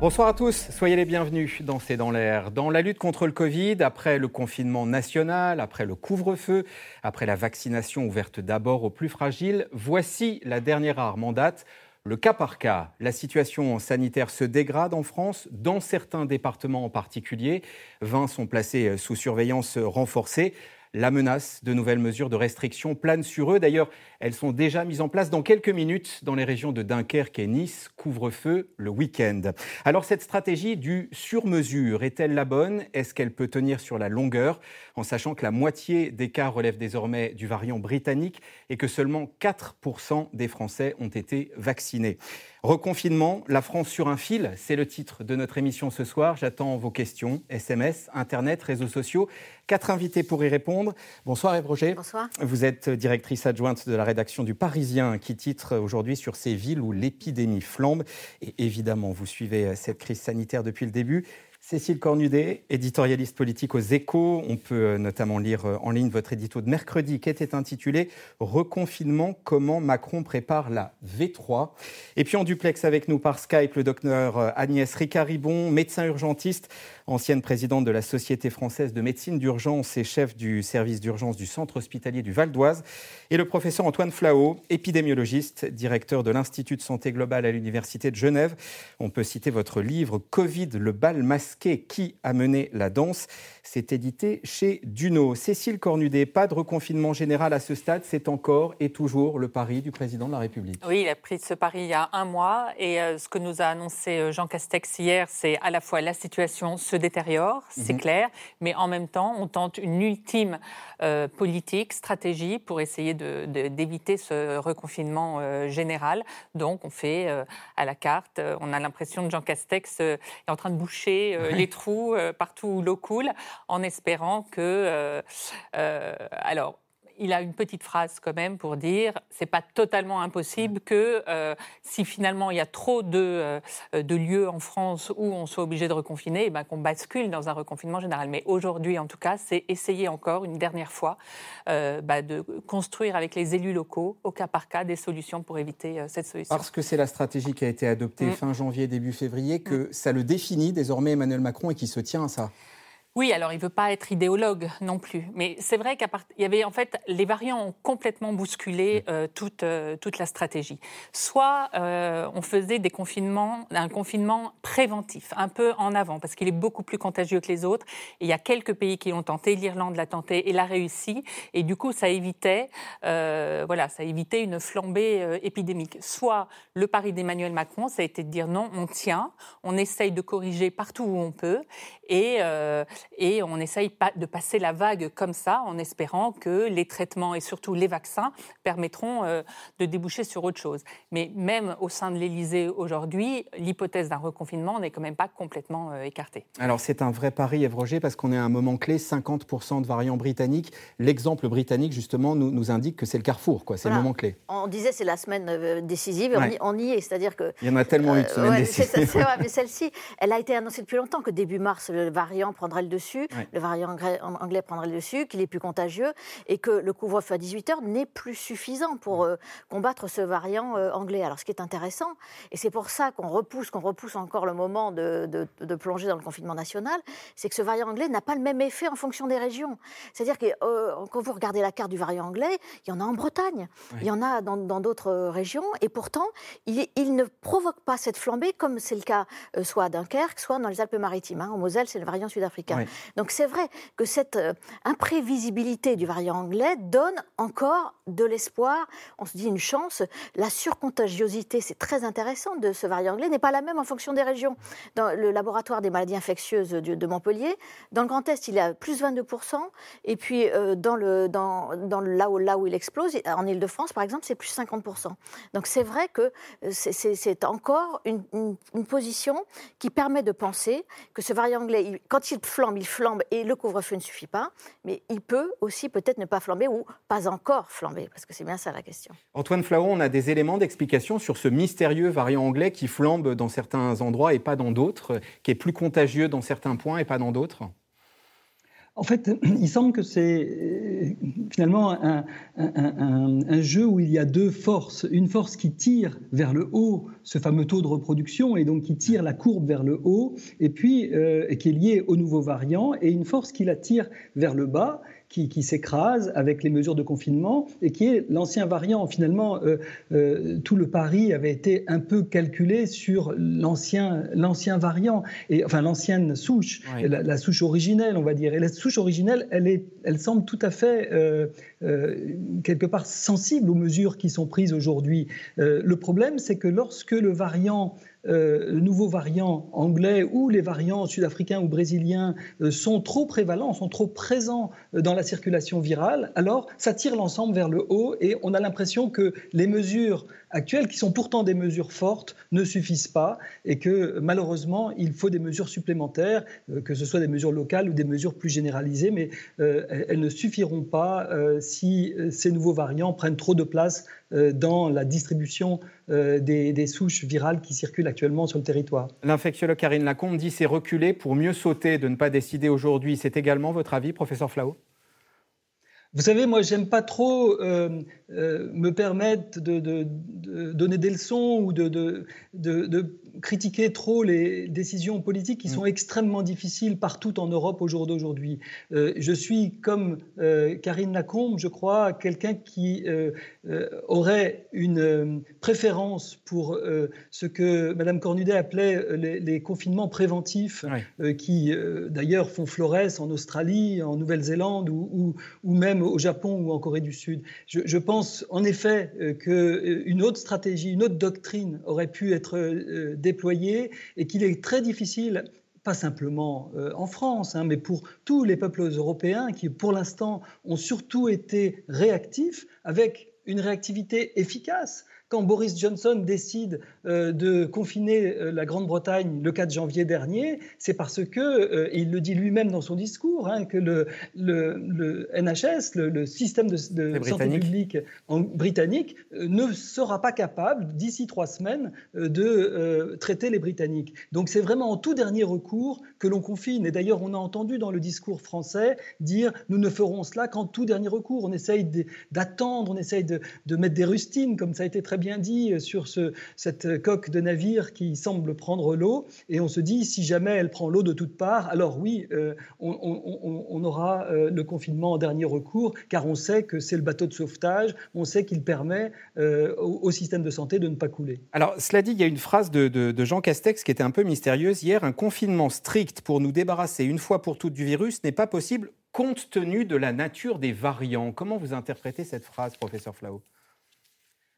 Bonsoir à tous, soyez les bienvenus dans C'est dans l'air. Dans la lutte contre le Covid, après le confinement national, après le couvre-feu, après la vaccination ouverte d'abord aux plus fragiles, voici la dernière arme en date, le cas par cas. La situation sanitaire se dégrade en France, dans certains départements en particulier. 20 sont placés sous surveillance renforcée. La menace de nouvelles mesures de restriction plane sur eux. D'ailleurs, elles sont déjà mises en place dans quelques minutes dans les régions de Dunkerque et Nice. Couvre-feu le week-end. Alors cette stratégie du sur-mesure est-elle la bonne? Est-ce qu'elle peut tenir sur la longueur? En sachant que la moitié des cas relèvent désormais du variant britannique et que seulement 4% des Français ont été vaccinés Reconfinement, la France sur un fil, c'est le titre de notre émission ce soir. J'attends vos questions, SMS, Internet, réseaux sociaux. Quatre invités pour y répondre. Bonsoir Eve Roger. Bonsoir. Vous êtes directrice adjointe de la rédaction du Parisien qui titre aujourd'hui sur ces villes où l'épidémie flambe. Et évidemment, vous suivez cette crise sanitaire depuis le début. Cécile Cornudet, éditorialiste politique aux échos. On peut euh, notamment lire euh, en ligne votre édito de mercredi qui était intitulé Reconfinement, comment Macron prépare la V3. Et puis en duplex avec nous par Skype, le docteur euh, Agnès Ricaribon, médecin urgentiste, ancienne présidente de la Société française de médecine d'urgence et chef du service d'urgence du centre hospitalier du Val d'Oise. Et le professeur Antoine Flao, épidémiologiste, directeur de l'Institut de santé globale à l'Université de Genève. On peut citer votre livre Covid, le bal masqué qui a mené la danse. C'est édité chez Duno. Cécile Cornudet, pas de reconfinement général à ce stade, c'est encore et toujours le pari du président de la République. Oui, il a pris ce pari il y a un mois et euh, ce que nous a annoncé euh, Jean Castex hier, c'est à la fois la situation se détériore, c'est mhm. clair, mais en même temps, on tente une ultime euh, politique, stratégie pour essayer d'éviter ce reconfinement général. Donc, on fait à la carte, on a l'impression que Jean Castex est en train de boucher euh, les trous euh, partout où l'eau coule, en espérant que. Euh, alors, il a une petite phrase quand même pour dire c'est pas totalement impossible que si finalement il y a trop de, de, lieux en France où on soit obligé de reconfiner, eh ben, qu'on bascule dans un reconfinement général. Mais aujourd'hui, en tout cas, c'est essayer encore une dernière fois bah, de construire avec les élus locaux, au cas par cas, des solutions pour éviter cette solution. Parce que c'est la stratégie qui a été adoptée mm. fin janvier, début février, que mm. ça le définit désormais Emmanuel Macron et qui se tient à ça. Oui, alors il ne veut pas être idéologue non plus, mais c'est vrai qu'il y avait en fait les variants ont complètement bousculé euh, toute, euh, toute la stratégie. Soit euh, on faisait des confinements, un confinement préventif, un peu en avant, parce qu'il est beaucoup plus contagieux que les autres. il y a quelques pays qui l'ont tenté, l'Irlande l'a tenté et l'a réussi, et du coup ça évitait, voilà, ça évitait une flambée épidémique. Soit le pari d'Emmanuel Macron, ça a été de dire non, on tient, on essaye de corriger partout où on peut, et et on essaye de passer la vague comme ça en espérant que les traitements et surtout les vaccins permettront euh, de déboucher sur autre chose. Mais même au sein de l'Élysée aujourd'hui, l'hypothèse d'un reconfinement n'est quand même pas complètement euh, écartée. Alors c'est un vrai pari, Ève Roger, parce qu'on est à un moment clé, 50% de variants britanniques. L'exemple britannique, justement, nous, nous indique que c'est le carrefour, quoi. c'est le moment clé. On disait c'est la semaine euh, décisive, on, y, est, c'est-à-dire que... Il y en a tellement eu de semaines décisives. C'est vrai, mais celle-ci, elle a été annoncée depuis longtemps que début mars, le variant prendrait le dessus, le variant anglais, prendrait le dessus, qu'il est plus contagieux et que le couvre-feu à 18h n'est plus suffisant pour euh, combattre ce variant euh, anglais. Alors ce qui est intéressant, et c'est pour ça qu'on repousse, qu'on repousse encore le moment de, de, plonger dans le confinement national, c'est que ce variant anglais n'a pas le même effet en fonction des régions. C'est-à-dire que euh, quand vous regardez la carte du variant anglais, il y en a en Bretagne, il y en a dans d'autres régions, et pourtant, il, il, ne provoque pas cette flambée comme c'est le cas soit à Dunkerque, soit dans les Alpes-Maritimes. Hein. En Moselle, c'est le variant sud-africain. Donc c'est vrai que cette euh, imprévisibilité du variant anglais donne encore de l'espoir. On se dit une chance. La surcontagiosité, c'est très intéressant de ce variant anglais, n'est pas la même en fonction des régions. Dans le laboratoire des maladies infectieuses de, Montpellier, dans le Grand Est, il est à plus 22%. Et puis euh, dans le, là, où, il explose, en Ile-de-France, par exemple, c'est plus 50%. Donc c'est vrai que euh, c'est encore une, une, position qui permet de penser que ce variant anglais, quand il flambe, il flambe et le couvre-feu ne suffit pas, mais il peut aussi peut-être ne pas flamber ou pas encore flamber, parce que c'est bien ça la question. Antoine Flao, on a des éléments d'explication sur ce mystérieux variant anglais qui flambe dans certains endroits et pas dans d'autres, qui est plus contagieux dans certains points et pas dans d'autres? En fait, il semble que c'est euh, finalement un, jeu où il y a deux forces. Une force qui tire vers le haut ce fameux taux de reproduction et donc qui tire la courbe vers le haut, et puis euh, qui est liée au nouveau variant, et une force qui la tire vers le bas qui, s'écrase avec les mesures de confinement et qui est l'ancien variant. Finalement, euh, euh, tout le pari avait été un peu calculé sur l'ancien, l'ancien variant, et, enfin l'ancienne souche, la, souche originelle, on va dire. Et la souche originelle, elle, est, elle semble tout à fait euh, quelque part sensible aux mesures qui sont prises aujourd'hui. le problème, c'est que lorsque le variant euh, le nouveau anglais ou les variants sud-africains ou brésiliens euh, sont trop prévalents, sont trop présents euh, dans la circulation virale, alors ça tire l'ensemble vers le haut et on a l'impression que les mesures actuelles, qui sont pourtant des mesures fortes, ne suffisent pas et que malheureusement, il faut des mesures supplémentaires, que ce soit des mesures locales ou des mesures plus généralisées, mais elles ne suffiront pas si ces nouveaux variants prennent trop de place dans la distribution des, des souches virales qui circulent actuellement sur le territoire. L'infectiologue Karine Lacombe dit c'est reculer pour mieux sauter, de ne pas décider aujourd'hui. C'est également votre avis, professeur Flao? Vous savez, moi, j'aime pas trop euh, euh, me permettre de, donner des leçons ou de, critiquer trop les décisions politiques qui mm. sont extrêmement difficiles partout en Europe au jour d'aujourd'hui. Euh, je suis, comme euh, Karine Lacombe, je crois, quelqu'un qui euh, aurait une préférence pour ce que Mme Cornudet appelait les, confinements préventifs, qui d'ailleurs font florès en Australie, en Nouvelle-Zélande ou, ou, même au Japon ou en Corée du Sud. Je, je pense en effet qu'une autre stratégie, une autre doctrine aurait pu être déployé et qu'il est très difficile pas simplement euh, en France, hein, mais pour tous les peuples européens qui, pour l'instant, ont surtout été réactifs avec une réactivité efficace quand Boris Johnson décide euh, de confiner euh, la Grande-Bretagne le 4 janvier dernier, c'est parce que, euh, et il le dit lui-même dans son discours, hein, que le, le, NHS, le, système de, santé publique en, britannique, ne sera pas capable, d'ici trois semaines, de traiter les Britanniques. Donc c'est vraiment en tout dernier recours que l'on confine. Et d'ailleurs, on a entendu dans le discours français dire nous ne ferons cela qu'en tout dernier recours. On essaye d'attendre, on essaye de, de mettre des rustines, comme ça a été très bien dit, sur ce, cette coque de navire qui semble prendre l'eau. Et on se dit, si jamais elle prend l'eau de toutes parts, alors oui, euh, on, aura euh, le confinement en dernier recours, car on sait que c'est le bateau de sauvetage, on sait qu'il permet euh, au, système de santé de ne pas couler. Alors, cela dit, il y a une phrase de, de Jean Castex qui était un peu mystérieuse hier. Un confinement strict pour nous débarrasser une fois pour toutes du virus n'est pas possible compte tenu de la nature des variants. Comment vous interprétez cette phrase, professeur Flao?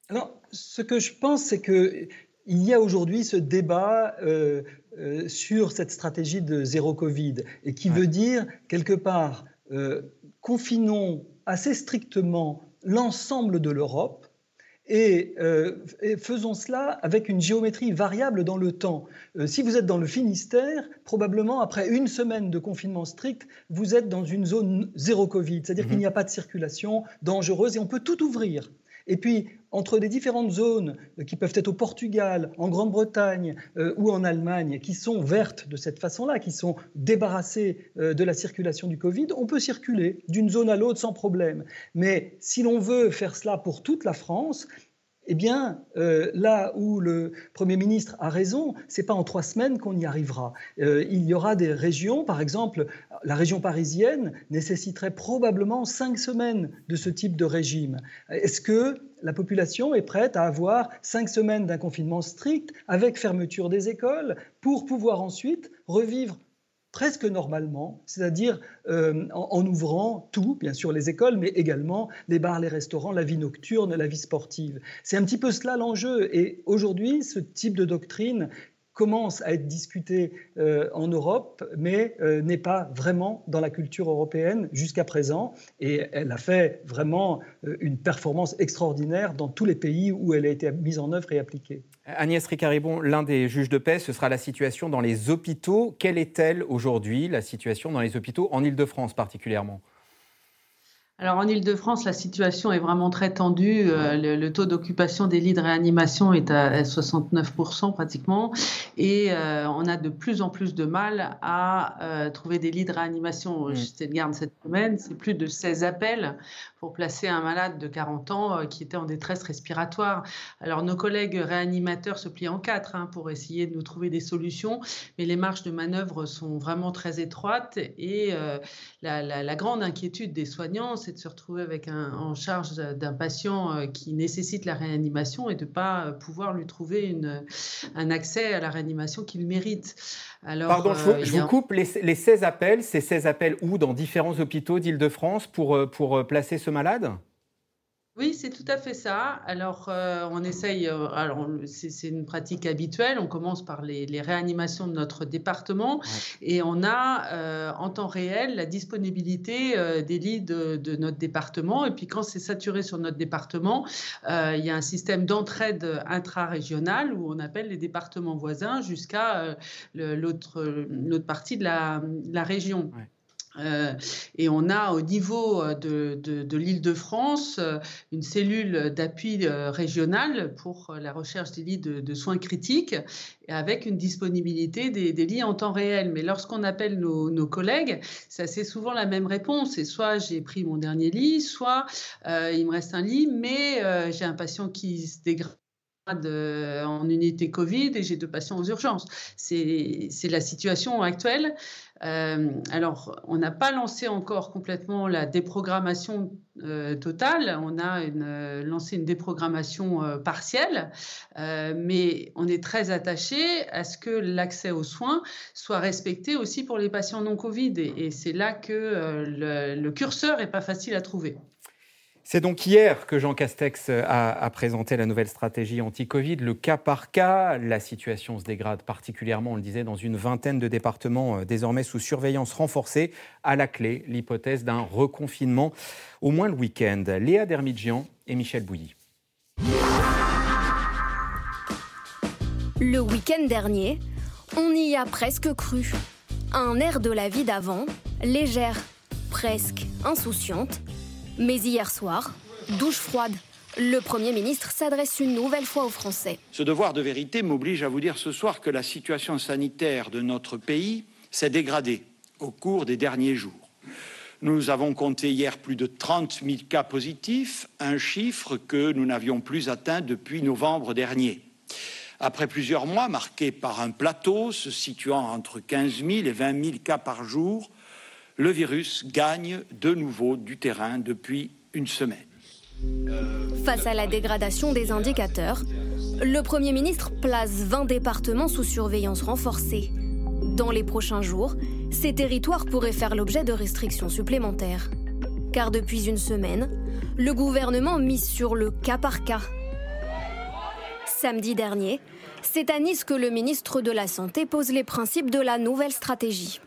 Alors, ce que je pense, c'est qu'il y a aujourd'hui ce débat euh, euh, sur cette stratégie de zéro Covid, et qui veut dire, quelque part, euh, confinons assez strictement l'ensemble de l'Europe, et, faisons cela avec une géométrie variable dans le temps. si vous êtes dans le Finistère, probablement après une semaine de confinement strict, vous êtes dans une zone zéro Covid, c'est-à-dire qu'il mhm. n'y a pas de circulation dangereuse et on peut tout ouvrir. Et puis, entre les différentes zones qui peuvent être au Portugal, en Grande-Bretagne euh, ou en Allemagne, qui sont vertes de cette façon-là, qui sont débarrassées euh, de la circulation du Covid, on peut circuler d'une zone à l'autre sans problème. Mais si l'on veut faire cela pour toute la France, eh bien, là où le Premier ministre a raison, c'est pas en trois semaines qu'on y arrivera. il y aura des régions, par exemple, la région parisienne nécessiterait probablement cinq semaines de ce type de régime. Est-ce que la population est prête à avoir cinq semaines d'un confinement strict avec fermeture des écoles pour pouvoir ensuite revivre presque normalement, c'est-à-dire euh, en, ouvrant tout, bien sûr les écoles, mais également les bars, les restaurants, la vie nocturne, la vie sportive. C'est un petit peu cela l'enjeu. Et aujourd'hui, ce type de doctrine commence à être discutée euh, en Europe, mais euh, n'est pas vraiment dans la culture européenne jusqu'à présent. Et elle a fait vraiment euh, une performance extraordinaire dans tous les pays où elle a été mise en œuvre et appliquée. Agnès Ricaribon, l'un des juges de paix, ce sera la situation dans les hôpitaux. Quelle est-elle aujourd'hui, la situation dans les hôpitaux, en Ile-de-France particulièrement? Alors en Ile-de-France, la situation est vraiment très tendue. Euh, le, taux d'occupation des lits de réanimation est à 69% pratiquement. Et euh, on a de plus en plus de mal à euh, trouver des lits de réanimation. Mm. J'étais de garde cette semaine, c'est plus de 16 appels pour placer un malade de 40 ans qui était en détresse respiratoire. Alors nos collègues réanimateurs se plient en quatre hein, pour essayer de nous trouver des solutions, mais les marges de manœuvre sont vraiment très étroites. Et la, la grande inquiétude des soignants, c'est de se retrouver avec un, en charge d'un patient euh, qui nécessite la réanimation et de ne pas euh, pouvoir lui trouver une, un accès à la réanimation qu'il mérite. Alors, Pardon, je, vous, euh, coupe. Les, les, 16 appels, c'est 16 appels où? Dans différents hôpitaux d'Île-de-France pour, pour placer ce malade? Oui, c'est tout à fait ça. Alors, euh, on essaye, euh, alors c'est une pratique habituelle, on commence par les, réanimations de notre département et on a euh, en temps réel la disponibilité des lits de, notre département. Et puis, quand c'est saturé sur notre département, il y a un système d'entraide intra-régionale où on appelle les départements voisins jusqu'à l'autre partie de la, la région. Euh, et on a au niveau euh, de, de, l'Île-de-France euh, une cellule d'appui régional pour la recherche des lits de, soins critiques avec une disponibilité des, lits en temps réel. Mais lorsqu'on appelle nos, collègues, c'est souvent la même réponse. C'est soit j'ai pris mon dernier lit, soit il me reste un lit, mais j'ai un patient qui se dégrade en unité Covid et j'ai deux patients aux urgences. C'est la situation actuelle. Euh, alors, on n'a pas lancé encore complètement la déprogrammation euh, totale, on a euh, lancé une déprogrammation partielle, mais on est très attaché à ce que l'accès aux soins soit respecté aussi pour les patients non Covid. Et, c'est là que le, le curseur n'est pas facile à trouver. C'est donc hier que Jean Castex a, présenté la nouvelle stratégie anti-Covid, le cas par cas. La situation se dégrade particulièrement, on le disait, dans une vingtaine de départements euh, désormais sous surveillance renforcée. À la clé, l'hypothèse d'un reconfinement, au moins le week-end. Léa Dermidjian et Michel Bouilly. Le week-end dernier, on y a presque cru. Un air de la vie d'avant, légère, presque insouciante mais hier soir, douche froide. Le Premier ministre s'adresse une nouvelle fois aux Français. Ce devoir de vérité m'oblige à vous dire ce soir que la situation sanitaire de notre pays s'est dégradée au cours des derniers jours. Nous avons compté hier plus de 30 000 cas positifs, un chiffre que nous n'avions plus atteint depuis novembre dernier. Après plusieurs mois marqués par un plateau se situant entre 15 000 et 20 000 cas par jour, le virus gagne de nouveau du terrain depuis une semaine. Face à la dégradation des indicateurs, le Premier ministre place 20 départements sous surveillance renforcée. Dans les prochains jours, ces territoires pourraient faire l'objet de restrictions supplémentaires. Car depuis une semaine, le gouvernement mise sur le cas par cas. Samedi dernier, c'est à Nice que le ministre de la Santé pose les principes de la nouvelle stratégie.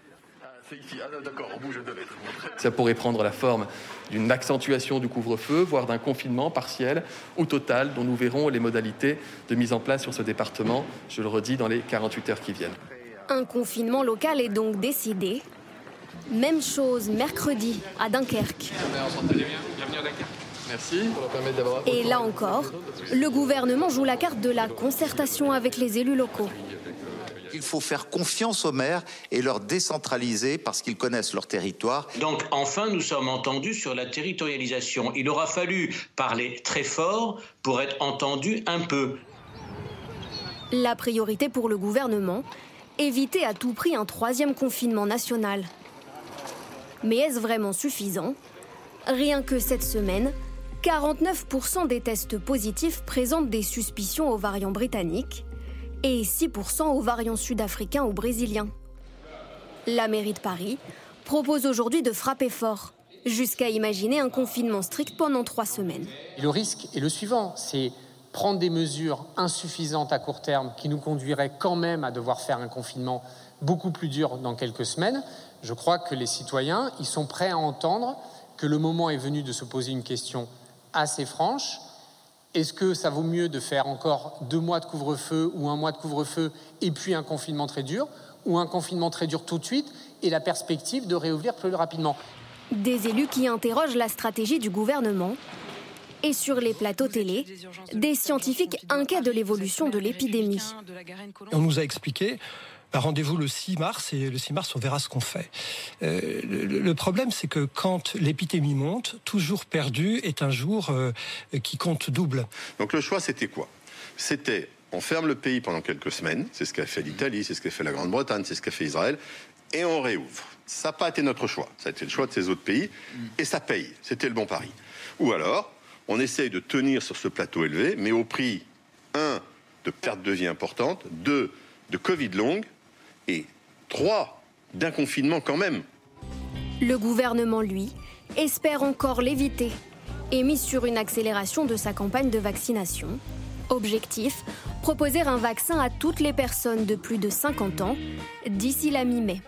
Ah, Ça pourrait prendre la forme d'une accentuation du couvre-feu, voire d'un confinement partiel ou total, dont nous verrons les modalités de mise en place sur ce département, je le redis, dans les 48 heures qui viennent. Un confinement local est donc décidé. Même chose mercredi à Dunkerque. Merci. Et là encore, le gouvernement joue la carte de la concertation avec les élus locaux. Il faut faire confiance aux maires et leur décentraliser parce qu'ils connaissent leur territoire. Donc enfin, nous sommes entendus sur la territorialisation. Il aura fallu parler très fort pour être entendu un peu. La priorité pour le gouvernement, éviter à tout prix un troisième confinement national. Mais est-ce vraiment suffisant? Rien que cette semaine, 49% des tests positifs présentent des suspicions aux variants britanniques et 6% aux variants sud-africains ou brésiliens. La mairie de Paris propose aujourd'hui de frapper fort, jusqu'à imaginer un confinement strict pendant trois semaines. Le risque est le suivant, c'est prendre des mesures insuffisantes à court terme qui nous conduiraient quand même à devoir faire un confinement beaucoup plus dur dans quelques semaines. Je crois que les citoyens, ils sont prêts à entendre que le moment est venu de se poser une question assez franche est-ce que ça vaut mieux de faire encore deux mois de couvre-feu ou un mois de couvre-feu et puis un confinement très dur ou un confinement très dur tout de suite et la perspective de réouvrir plus rapidement? Des élus qui interrogent la stratégie du gouvernement. Et sur les plateaux télé, des scientifiques inquiets de l'évolution de l'épidémie. On nous a expliqué bah, rendez-vous le 6 mars et le 6 mars on verra ce qu'on fait. Euh, le, problème c'est que quand l'épidémie monte, toujours perdu est un jour euh, qui compte double. Donc le choix c'était quoi? C'était on ferme le pays pendant quelques semaines, c'est ce qu'a fait l'Italie, c'est ce qu'a fait la Grande-Bretagne, c'est ce qu'a fait Israël, et on réouvre. Ça n'a pas été notre choix, ça a été le choix de ces autres pays, et ça paye, c'était le bon pari. Ou alors, on essaye de tenir sur ce plateau élevé, mais au prix, un, de perte de vie importante, deux, de Covid longue, et trois, d'un confinement quand même. Le gouvernement, lui, espère encore l'éviter et mise sur une accélération de sa campagne de vaccination. Objectif proposer un vaccin à toutes les personnes de plus de 50 ans d'ici la mi-mai.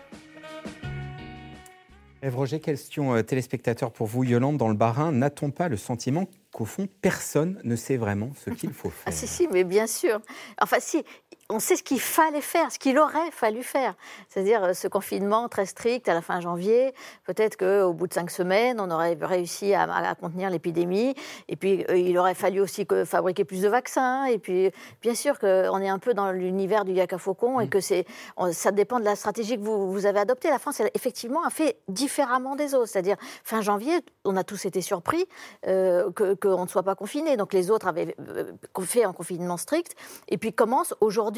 Ève Roger, question euh, téléspectateur pour vous. Yolande, dans le Barin, n'a-t-on pas le sentiment qu'au fond, personne ne sait vraiment ce qu'il faut faire? Ah si, si, mais bien sûr. Enfin, si, on sait ce qu'il fallait faire, ce qu'il aurait fallu faire. C'est-à-dire euh, ce confinement très strict à la fin janvier. Peut-être qu'au bout de cinq semaines, on aurait réussi à, contenir l'épidémie. Et puis, euh, il aurait fallu aussi que, fabriquer plus de vaccins. Et puis, bien sûr qu'on est un peu dans l'univers du yaka faucon et mm. que c'est, ça dépend de la stratégie que vous, vous avez adoptée. La France, elle, effectivement, a fait différemment des autres. C'est-à-dire, fin janvier, on a tous été surpris euh, qu'on ne soit pas confiné. Donc, les autres avaient fait un confinement strict. Et puis, commence aujourd'hui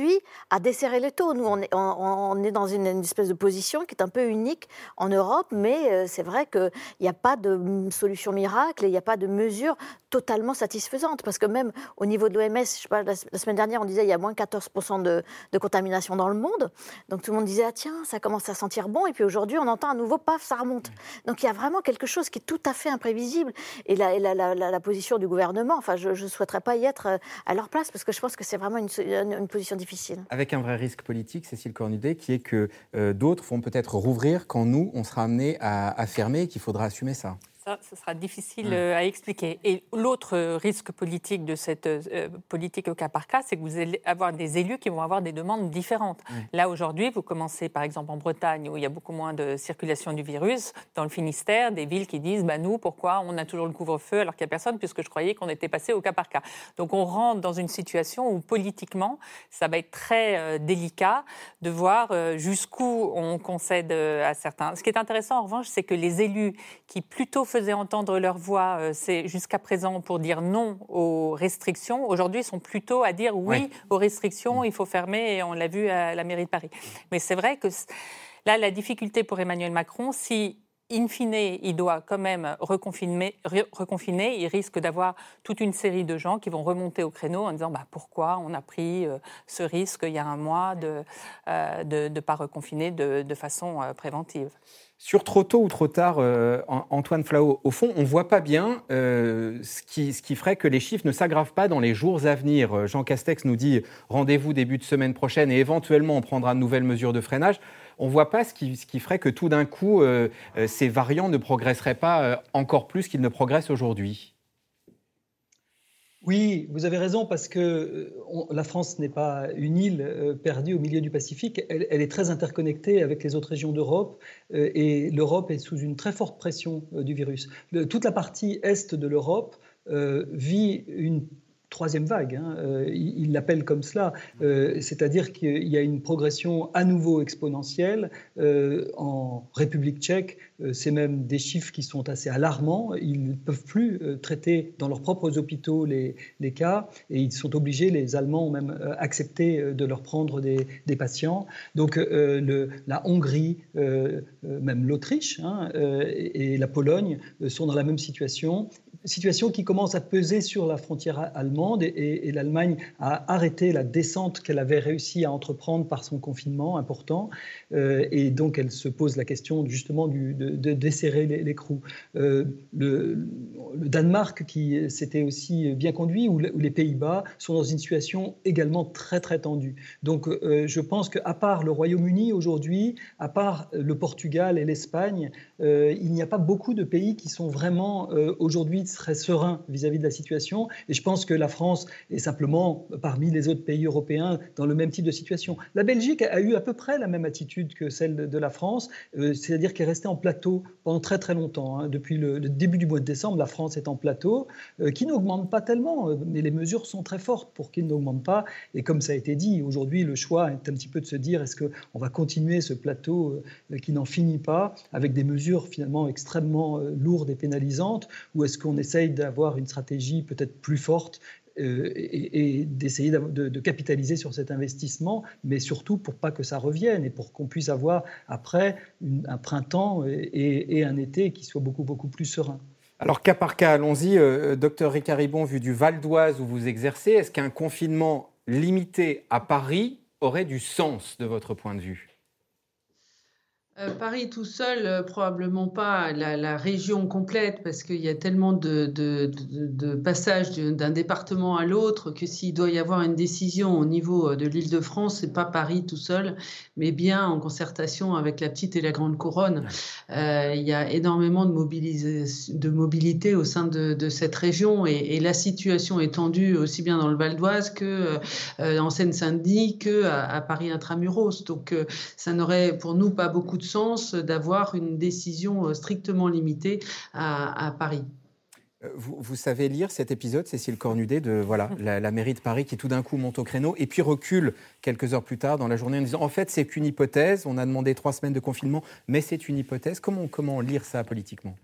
à desserrer les taux. Nous, on est, dans une, espèce de position qui est un peu unique en Europe, mais euh, c'est vrai qu'il n'y a pas de solution miracle et il n'y a pas de mesure totalement satisfaisante. Parce que même au niveau de l'OMS, la, la semaine dernière, on disait qu'il y a moins 14% de, contamination dans le monde. Donc tout le monde disait, ah tiens, ça commence à sentir bon. Et puis aujourd'hui, on entend à nouveau, paf, ça remonte. Donc il y a vraiment quelque chose qui est tout à fait imprévisible. Et la, position du gouvernement, enfin, je ne souhaiterais pas y être euh, à leur place parce que je pense que c'est vraiment une position difficile. Avec un vrai risque politique, Cécile Cornudet, qui est que euh, d'autres vont peut-être rouvrir quand nous, on sera amenés à, à fermer et qu'il faudra assumer ça. Ça, ce sera difficile euh, à expliquer. Et l'autre risque politique de cette euh, politique au cas par cas, c'est que vous allez avoir des élus qui vont avoir des demandes différentes. Là, aujourd'hui, vous commencez par exemple en Bretagne, où il y a beaucoup moins de circulation du virus, dans le Finistère, des villes qui disent bah, Nous, pourquoi on a toujours le couvre-feu alors qu'il n'y a personne, puisque je croyais qu'on était passé au cas par cas. Donc on rentre dans une situation où politiquement, ça va être très euh, délicat de voir jusqu'où on concède à certains. Ce qui est intéressant, en revanche, c'est que les élus qui plutôt faisaient entendre leur voix, euh, c'est jusqu'à présent pour dire non aux restrictions. Aujourd'hui, ils sont plutôt à dire oui, aux restrictions, il faut fermer, et on l'a vu à la mairie de Paris. Mais c'est vrai que là, la difficulté pour Emmanuel Macron, si in fine, il doit quand même reconfiner, reconfiner il risque d'avoir toute une série de gens qui vont remonter au créneau en disant bah, pourquoi on a pris euh, ce risque il y a un mois de ne euh, de, pas reconfiner de, de façon préventive. Sur trop tôt ou trop tard, euh, Antoine Flao, au fond, on ne voit pas bien euh, ce, qui, ce, ferait que les chiffres ne s'aggravent pas dans les jours à venir. Euh, Jean Castex nous dit rendez-vous début de semaine prochaine et éventuellement on prendra de nouvelles mesures de freinage. On ne voit pas ce qui, ce qui, ferait que tout d'un coup, ces variants ne progresseraient pas encore plus qu'ils ne progressent aujourd'hui. Oui, vous avez raison parce que euh, la France n'est pas une île euh, perdue au milieu du Pacifique. Elle, est très interconnectée avec les autres régions d'Europe euh, et l'Europe est sous une très forte pression du virus. toute la partie est de l'Europe vit une troisième vague, hein, euh, il l'appelle comme cela, euh, c'est-à-dire qu'il y a une progression à nouveau exponentielle. Euh, en République tchèque, c'est même des chiffres qui sont assez alarmants. Ils ne peuvent plus traiter dans leurs propres hôpitaux les, cas et ils sont obligés, les Allemands ont même accepté de leur prendre des, patients. Donc la Hongrie, même l'Autriche hein, et la Pologne sont dans la même situation situation qui commence à peser sur la frontière allemande et, l'Allemagne a arrêté la descente qu'elle avait réussi à entreprendre par son confinement important euh, et donc elle se pose la question justement de, desserrer les, les euh, le, Danemark qui s'était aussi bien conduit ou, les Pays-Bas sont dans une situation également très très tendue. Donc euh, je pense qu'à part le Royaume-Uni aujourd'hui, à part le Portugal et l'Espagne, il n'y a pas beaucoup de pays qui sont vraiment aujourd'hui serait serein vis-à-vis de la situation. Et je pense que la France est simplement parmi les autres pays européens dans le même type de situation. La Belgique a eu à peu près la même attitude que celle de, la France, euh, c'est-à-dire qu'elle est restée en plateau pendant très très longtemps. Hein. Depuis le, début du mois de décembre, la France est en plateau, euh, qui n'augmente pas tellement, mais les mesures sont très fortes pour qu'il n'augmente pas. Et comme ça a été dit, aujourd'hui, le choix est un petit peu de se dire est-ce qu'on va continuer ce plateau qui n'en finit pas avec des mesures finalement extrêmement lourdes et pénalisantes, ou est-ce qu'on essaye d'avoir une stratégie peut-être plus forte euh, et, d'essayer de, capitaliser sur cet investissement, mais surtout pour pas que ça revienne et pour qu'on puisse avoir après un printemps et, un été qui soit beaucoup beaucoup plus serein. Alors cas par cas, allons-y. Euh, docteur Ricaribon, vu du Val d'Oise où vous exercez, est-ce qu'un confinement limité à Paris aurait du sens de votre point de vue? Euh, Paris tout seul, euh, probablement pas la, région complète, parce qu'il y a tellement de, de, passages d'un département à l'autre que s'il doit y avoir une décision au niveau euh, de l'île de France, c'est pas Paris tout seul, mais bien en concertation avec la petite et la grande couronne. il y a énormément de, de mobilité au sein de, cette région et, la situation est tendue aussi bien dans le Val d'Oise que en Seine-Saint-Denis que à, Paris intramuros. Donc ça n'aurait pour nous pas beaucoup de sens d'avoir une décision euh, strictement limitée à, Paris. Euh, vous, savez lire cet épisode, Cécile Cornudet, de voilà, la, mairie de Paris qui tout d'un coup monte au créneau et puis recule quelques heures plus tard dans la journée en disant en fait c'est qu'une hypothèse, on a demandé trois semaines de confinement, mais c'est une hypothèse. Comment, comment lire ça politiquement?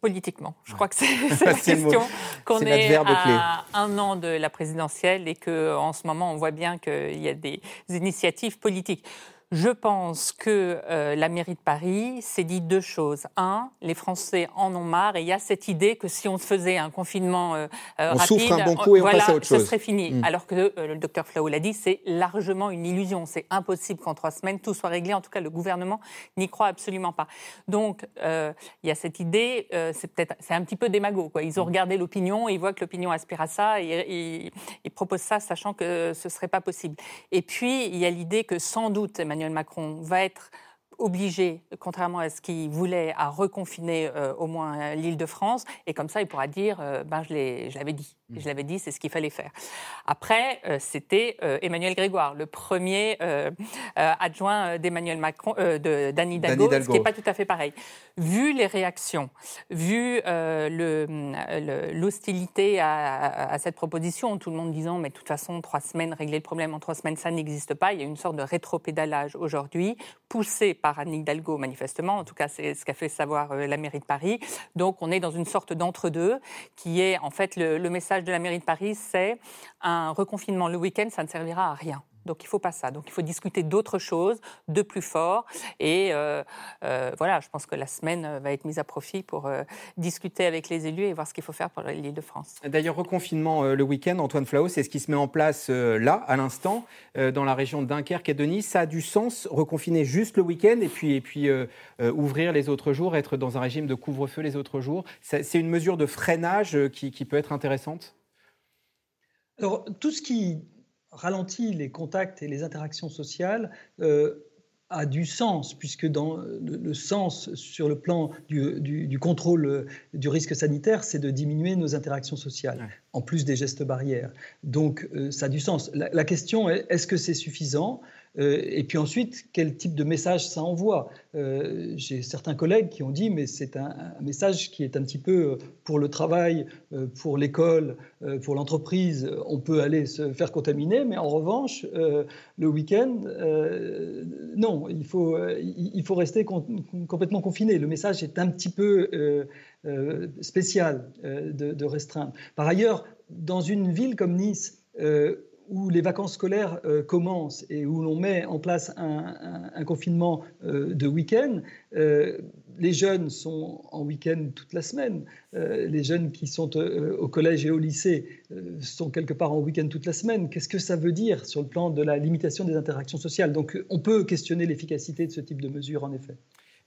Politiquement. Je crois que c'est la question qu'on est, à un an de la présidentielle et qu'en ce moment, on voit bien qu'il y a des initiatives politiques. Je pense que euh, la mairie de Paris s'est dit deux choses. Un, les Français en ont marre et il y a cette idée que si on faisait un confinement euh, euh, on rapide, souffre un bon coup et on passe à autre chose. ce serait fini. Mm. Alors que le docteur Flau l'a dit, c'est largement une illusion. C'est impossible qu'en trois semaines tout soit réglé. En tout cas, le gouvernement n'y croit absolument pas. Donc, il y a cette idée. c'est peut-être, c'est un petit peu démago. Quoi. Ils ont mm. regardé l'opinion, ils voient que l'opinion aspire à ça et ils proposent ça, sachant que ce serait pas possible. Et puis, il y a l'idée que sans doute Emmanuel Emmanuel Macron va être obligé, contrairement à ce qu'il voulait, à reconfiner euh, au moins l'île de France. Et comme ça, il pourra dire euh, ben, je l'avais dit. Mm. Je l'avais dit, c'est ce qu'il fallait faire. Après, euh, c'était Emmanuel Grégoire, le premier adjoint d'Emmanuel Macron, de d'Anne Hidalgo, ce qui n'est pas tout à fait pareil. Vu les réactions, vu l'hostilité à, à, cette proposition, tout le monde disant mais de toute façon, trois semaines, régler le problème en trois semaines, ça n'existe pas. Il y a une sorte de rétropédalage aujourd'hui, poussé par Anne Hidalgo, manifestement. En tout cas, c'est ce qu'a fait savoir euh, la mairie de Paris. Donc, on est dans une sorte d'entre-deux, qui est, en fait, le message de la mairie de Paris, c'est un reconfinement le week-end, ça ne servira à rien. Donc il ne faut pas ça. Donc il faut discuter d'autres choses, de plus fort. Et euh, euh, voilà, je pense que la semaine euh, va être mise à profit pour discuter avec les élus et voir ce qu'il faut faire pour l'île de France. D'ailleurs, reconfinement le week-end, Antoine Flau, c'est ce qui se met en place là, à l'instant, dans la région de Dunkerque et de Nice. Ça a du sens, reconfiner juste le week-end et puis, et puis ouvrir les autres jours, être dans un régime de couvre-feu les autres jours. C'est une mesure de freinage qui, qui peut être intéressante? Alors, tout ce qui ralentit les contacts et les interactions sociales euh, a du sens, puisque dans le, sens sur le plan du, contrôle euh, du risque sanitaire, c'est de diminuer nos interactions sociales, en plus des gestes barrières. Donc euh, ça a du sens. la question est, est-ce que c'est suffisant? Euh, et puis ensuite, quel type de message ça envoie? Euh, J'ai certains collègues qui ont dit, mais c'est un, message qui est un petit peu euh, pour le travail, pour l'école, pour l'entreprise. On peut aller se faire contaminer, mais en revanche, le week-end, non, il faut, il faut rester complètement confiné. Le message est un petit peu spécial de, de, restreindre. Par ailleurs, dans une ville comme Nice, où les vacances scolaires euh, commencent et où l'on met en place un, confinement euh, de week-end, euh, les jeunes sont en week-end toute la semaine. les jeunes qui sont au collège et au lycée sont quelque part en week-end toute la semaine. Qu'est-ce que ça veut dire sur le plan de la limitation des interactions sociales? Donc on peut questionner l'efficacité de ce type de mesures, en effet.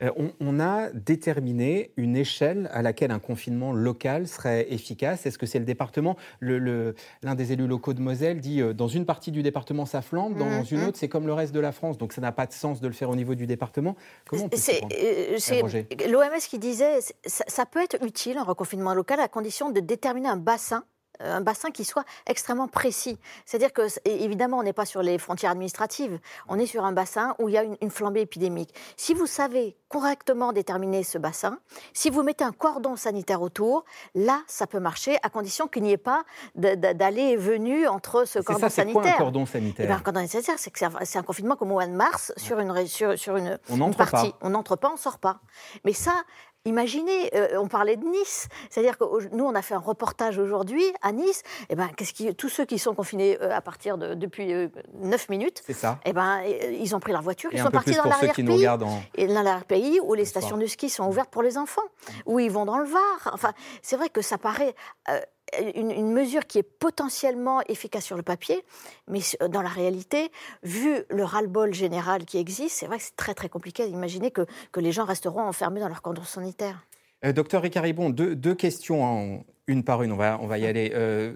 Euh, on, a déterminé une échelle à laquelle un confinement local serait efficace. Est-ce que c'est le département L'un des élus locaux de Moselle dit euh, dans une partie du département ça flambe, dans mmh, une mmh. autre c'est comme le reste de la France, donc ça n'a pas de sens de le faire au niveau du département. Comment on peut C'est euh, l'OMS qui disait ça, ça peut être utile un reconfinement local à condition de déterminer un bassin un bassin qui soit extrêmement précis. C'est-à-dire que, évidemment, on n'est pas sur les frontières administratives, on est sur un bassin où il y a une, flambée épidémique. Si vous savez correctement déterminer ce bassin, si vous mettez un cordon sanitaire autour, là, ça peut marcher, à condition qu'il n'y ait pas d'aller et venue entre ce cordon ça, sanitaire. Quoi, un cordon sanitaire eh ben, Un cordon sanitaire, c'est c'est un, confinement comme au mois de mars sur une, sur, sur une, on partie. On n'entre pas, on ne sort pas. Mais ça, Imaginez, euh, on parlait de Nice, c'est-à-dire que nous, on a fait un reportage aujourd'hui à Nice. Et eh ben, qu'est-ce qui, tous ceux qui sont confinés euh, à partir de depuis 9 euh, minutes, c'est ça. Et eh ben, ils ont pris leur voiture, ils sont partis dans l'arrière-pays, en... et dans l'arrière-pays où les stations de ski sont ouvertes pour les enfants, où ils vont dans le Var. Enfin, c'est vrai que ça paraît une, mesure qui est potentiellement efficace sur le papier, mais dans la réalité, vu le ras-le-bol général qui existe, c'est vrai que c'est très très compliqué d'imaginer que, les gens resteront enfermés dans leur cordon sanitaire. Euh, docteur Ricaribon, deux, questions une par une, on va, on va y aller. Euh,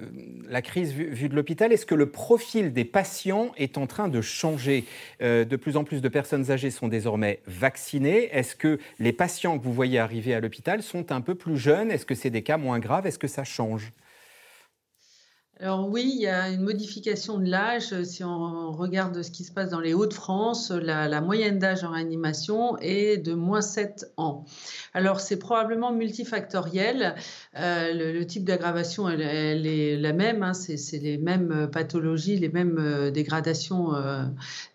la crise vue, de l'hôpital, est-ce que le profil des patients est en train de changer? Euh, De plus en plus de personnes âgées sont désormais vaccinées. Est-ce que les patients que vous voyez arriver à l'hôpital sont un peu plus jeunes? Est-ce que c'est des cas moins graves? Est-ce que ça change? Alors oui, il y a une modification de l'âge. Si on regarde ce qui se passe dans les Hauts-de-France, la, moyenne d'âge en réanimation est de moins 7 ans. Alors c'est probablement multifactoriel. Euh, le, type d'aggravation, elle, est la même. Hein. c'est les mêmes pathologies, les mêmes euh, dégradations euh,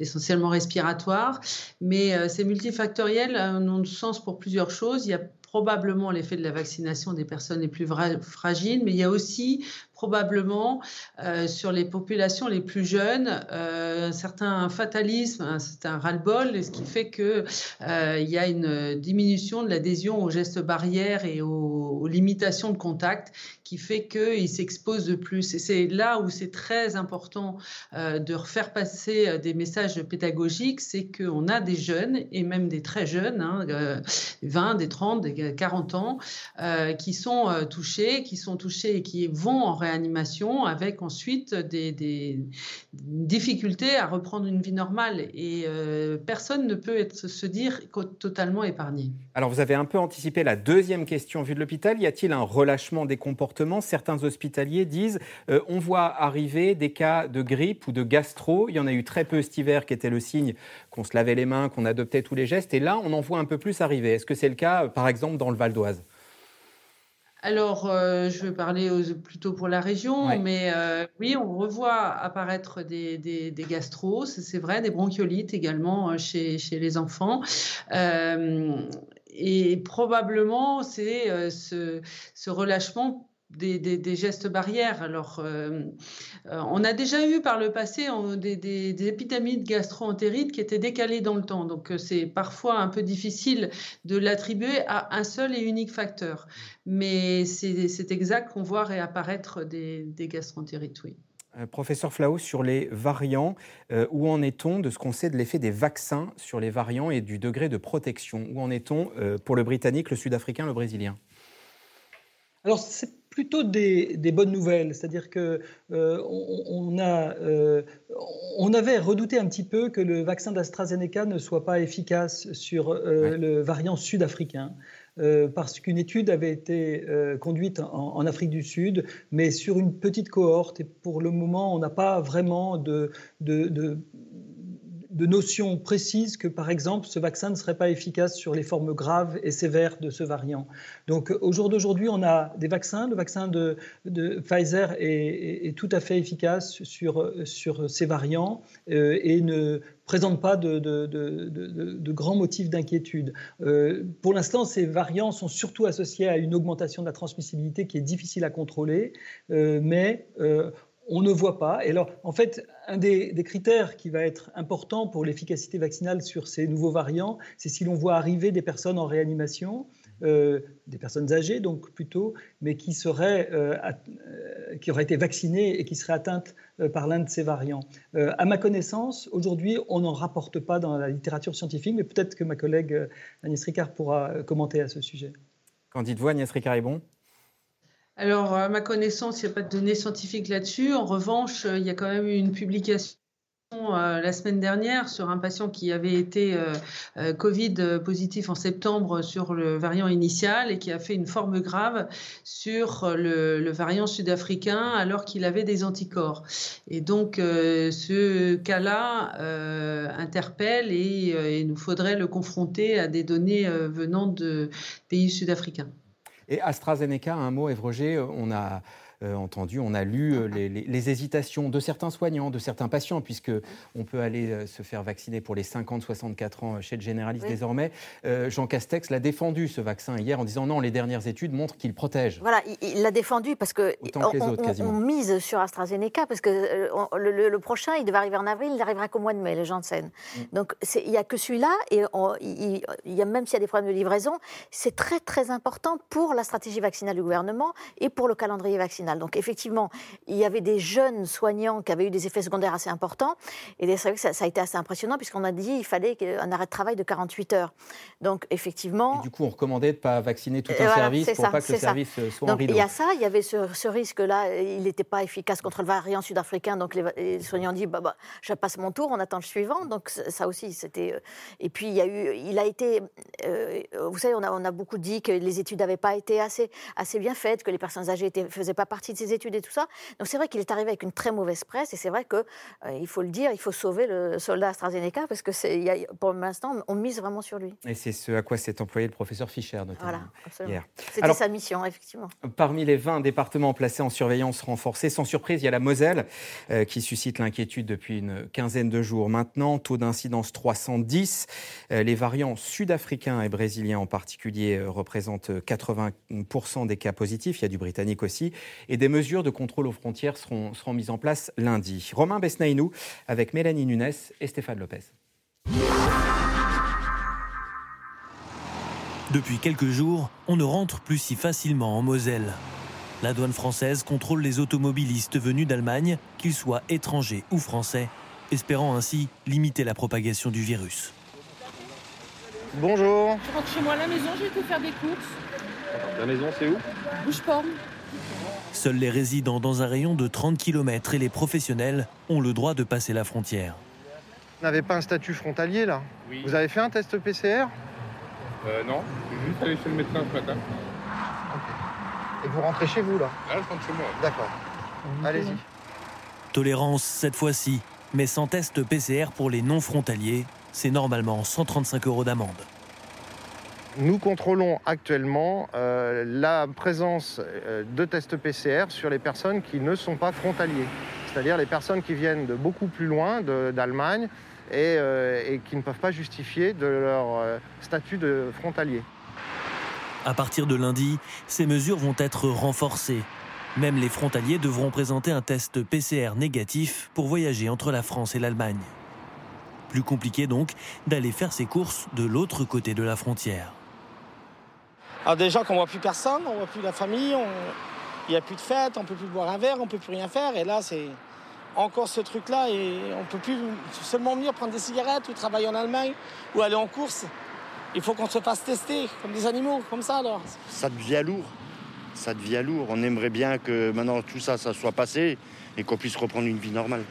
essentiellement respiratoires. Mais c'est multifactoriel, on a sens pour plusieurs choses. Il y a probablement l'effet de la vaccination des personnes les plus fragiles, mais il y a aussi probablement euh, sur les populations les plus jeunes euh, un certain fatalisme, un certain ras-le-bol, ce qui fait qu'il euh, y a une diminution de l'adhésion aux gestes barrières et aux, limitations de contact qui fait qu'ils s'exposent de plus. Et c'est là où c'est très important de refaire passer des messages pédagogiques, c'est qu'on a des jeunes, et même des très jeunes, hein, 20, des 30, des 40 ans, qui sont touchés, qui sont touchés et qui vont en réalité animation avec ensuite des, difficultés à reprendre une vie normale. Et euh, personne ne peut se dire totalement épargné. Alors vous avez un peu anticipé la deuxième question vue de l'hôpital. Y a-t-il un relâchement des comportements? Certains hospitaliers disent euh, on voit arriver des cas de grippe ou de gastro. Il y en a eu très peu cet hiver qui était le signe qu'on se lavait les mains, qu'on adoptait tous les gestes. Et là, on en voit un peu plus arriver. Est-ce que c'est le cas, par exemple, dans le Val d'Oise? Alors, euh, je vais parler plutôt pour la région, mais euh, oui, on revoit apparaître des, des, des gastros, c'est vrai, des bronchiolites également euh, chez, chez les enfants. et probablement, c'est ce, ce relâchement des, gestes barrières. Alors, euh, euh, on a déjà eu par le passé des, des, épidémies de gastro-entérite qui étaient décalées dans le temps. Donc, euh, c'est parfois un peu difficile de l'attribuer à un seul et unique facteur. Mais c'est exact qu'on voit réapparaître des, des gastro-entérites, oui. professeur Flau, sur les variants, où en est-on de ce qu'on sait de l'effet des vaccins sur les variants et du degré de protection? Où en est-on pour le britannique, le sud-africain, le brésilien? Alors, c'est plutôt des, bonnes nouvelles. C'est-à-dire que euh, on, a, euh, on avait redouté un petit peu que le vaccin d'AstraZeneca ne soit pas efficace sur euh, le variant sud-africain. parce qu'une étude avait été conduite en, Afrique du Sud, mais sur une petite cohorte. Et pour le moment, on n'a pas vraiment de, de de notions précises que, par exemple, ce vaccin ne serait pas efficace sur les formes graves et sévères de ce variant. Donc, au jour d'aujourd'hui, on a des vaccins. Le vaccin de, Pfizer est, tout à fait efficace sur, sur ces variants euh, et ne présente pas de, de grands motifs d'inquiétude. Euh, pour l'instant, ces variants sont surtout associés à une augmentation de la transmissibilité qui est difficile à contrôler, euh, mais on ne voit pas. Et alors, en fait, un des, critères qui va être important pour l'efficacité vaccinale sur ces nouveaux variants, c'est si l'on voit arriver des personnes en réanimation. des personnes âgées donc plutôt, mais qui, seraient, qui auraient été vaccinées et qui seraient atteintes par l'un de ces variants. à ma connaissance, aujourd'hui, on n'en rapporte pas dans la littérature scientifique, mais peut-être que ma collègue Agnès Ricard pourra commenter à ce sujet. Qu'en dites-vous, Agnès Ricard-Bon alors, à ma connaissance, il n'y a pas de données scientifiques là-dessus. En revanche, il y a quand même eu une publication euh, la semaine dernière sur un patient qui avait été euh, euh, Covid positif en septembre sur le variant initial et qui a fait une forme grave sur le, variant sud-africain alors qu'il avait des anticorps. Et donc ce cas-là interpelle et il nous faudrait le confronter à des données venant de pays sud-africains. Et AstraZeneca, un mot, Evroger, on a entendu, on a lu euh, les, hésitations de certains soignants, de certains patients, puisque on peut aller euh, se faire vacciner pour les 50-64 ans chez le généraliste désormais. Jean Castex l'a défendu ce vaccin hier en disant non, les dernières études montrent qu'il protège. Voilà, il l'a défendu parce que, on, mise sur AstraZeneca parce que le, prochain, il devait arriver en avril, il n'arrivera qu'au mois de mai, le Janssen. Mm. Donc il n'y a que celui-là et il, y a, même s'il y a des problèmes de livraison, c'est très très important pour la stratégie vaccinale du gouvernement et pour le calendrier vaccinal. Donc effectivement, il y avait des jeunes soignants qui avaient eu des effets secondaires assez importants. Et c'est vrai que ça, a été assez impressionnant puisqu'on a dit qu'il fallait un arrêt de travail de 48 heures. Donc effectivement... du coup, on recommandait de ne pas vacciner tout un service pour pas que le service soit donc, en rideau. Il y a ça, il y avait ce, risque-là. Il n'était pas efficace contre le variant sud-africain. Donc les, soignants ont dit, bah, bah, je passe mon tour, on attend le suivant. Donc ça aussi, c'était... Euh, et puis il, y a eu, il a été... Euh, vous savez, on a, on a beaucoup dit que les études n'avaient pas été assez, assez bien faites, que les personnes âgées ne faisaient pas partie de ses études et tout ça. Donc c'est vrai qu'il est arrivé avec une très mauvaise presse et c'est vrai qu'il euh, il faut le dire, il faut sauver le soldat AstraZeneca parce que c'est, pour l'instant, on mise vraiment sur lui. Et c'est ce à quoi s'est employé le professeur Fischer notamment voilà, hier. C'était sa mission, effectivement. Parmi les 20 départements placés en surveillance renforcée, sans surprise, il y a la Moselle euh, qui suscite l'inquiétude depuis une quinzaine de jours maintenant. Taux d'incidence 310. Euh, les variants sud-africains et brésiliens en particulier représentent 80% des cas positifs. Il y a du britannique aussi. Et des mesures de contrôle aux frontières seront, seront mises en place lundi. Romain Besnaïnou avec Mélanie Nunes et Stéphane Lopez. Depuis quelques jours, on ne rentre plus si facilement en Moselle. La douane française contrôle les automobilistes venus d'Allemagne, qu'ils soient étrangers ou français, espérant ainsi limiter la propagation du virus. Bonjour. Je rentre chez moi à la maison, je vais te faire des courses. La maison, c'est où? Bouche-Porme. Seuls les résidents dans un rayon de 30 km et les professionnels ont le droit de passer la frontière. Vous n'avez pas un statut frontalier là Vous avez fait un test PCR euh, Non, je suis juste allé chez le médecin ce matin. Et vous rentrez chez vous là Là, je rentre chez moi. D'accord. Allez-y. Tolérance cette fois-ci, mais sans test PCR pour les non-frontaliers, c'est normalement 135 euros d'amende. Nous contrôlons actuellement euh, la présence euh, de tests PCR sur les personnes qui ne sont pas frontaliers, c'est-à-dire les personnes qui viennent de beaucoup plus loin, d'Allemagne, euh, et, qui ne peuvent pas justifier de leur statut de frontalier. À partir de lundi, ces mesures vont être renforcées. Même les frontaliers devront présenter un test PCR négatif pour voyager entre la France et l'Allemagne. Plus compliqué donc d'aller faire ses courses de l'autre côté de la frontière. Alors déjà qu'on voit plus personne, on voit plus la famille, il n'y a plus de fête, on peut plus boire un verre, on peut plus rien faire. Et là, c'est encore ce truc-là et on peut plus seulement venir prendre des cigarettes ou travailler en Allemagne ou aller en course. Il faut qu'on se fasse tester comme des animaux, comme ça alors. Ça devient lourd. Ça devient lourd. On aimerait bien que maintenant tout ça, ça soit passé et qu'on puisse reprendre une vie normale.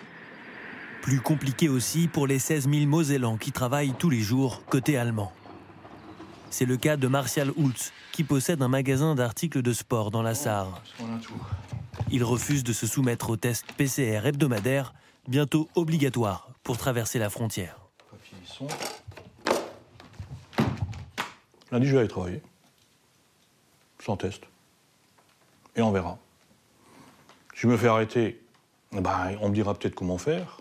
Plus compliqué aussi pour les 16 000 Mosellans qui travaillent tous les jours côté allemand. C'est le cas de Martial Hultz, qui possède un magasin d'articles de sport dans la Sarre. Il refuse de se soumettre au test PCR hebdomadaire, bientôt obligatoire pour traverser la frontière. Lundi, je vais aller travailler. Sans test. Et on verra. Si je me fais arrêter, ben, on me dira peut-être comment faire,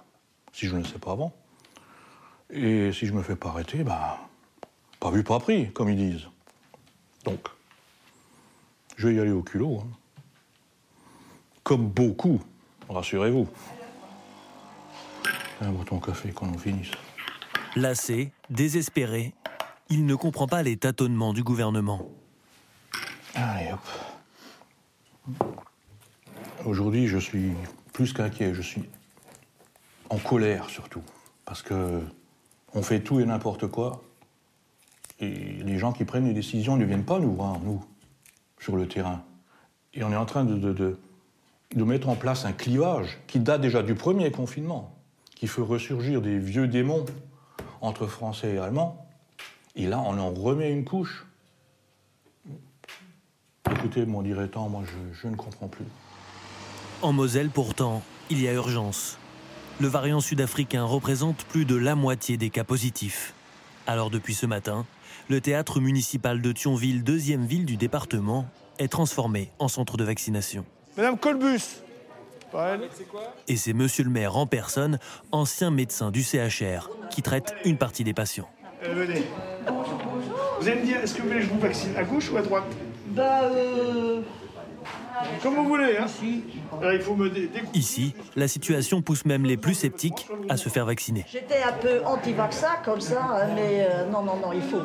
si je ne le sais pas avant. Et si je me fais pas arrêter, ben, pas vu, pas pris, comme ils disent. Donc, je vais y aller au culot. Hein. Comme beaucoup, rassurez-vous. Un bouton café quand on finisse. Lassé, désespéré, il ne comprend pas les tâtonnements du gouvernement. Allez, hop. Aujourd'hui, je suis plus qu'inquiet, je suis en colère surtout, parce que on fait tout et n'importe quoi, les gens qui prennent les décisions ne viennent pas nous voir, nous, sur le terrain. Et on est en train de, mettre en place un clivage qui date déjà du premier confinement, qui fait ressurgir des vieux démons entre Français et Allemands. Et là, on en remet une couche. Écoutez, mon dirait-on, moi, je ne comprends plus. En Moselle, pourtant, il y a urgence. Le variant sud-africain représente plus de la moitié des cas positifs. Alors depuis ce matin, le théâtre municipal de Thionville, deuxième ville du département, est transformé en centre de vaccination. Madame Colbus Et c'est monsieur le maire en personne, ancien médecin du CHR, qui traite une partie des patients. Euh, venez. Vous allez me dire, est-ce que vous voulez que je vous vaccine à gauche ou à droite? Bah, euh... Comme vous voulez, hein Alors, il faut me dé- découper. Ici, la situation pousse même les plus sceptiques à se faire vacciner. J'étais un peu anti-vaccin comme ça, hein, mais euh, non, non, non, il faut.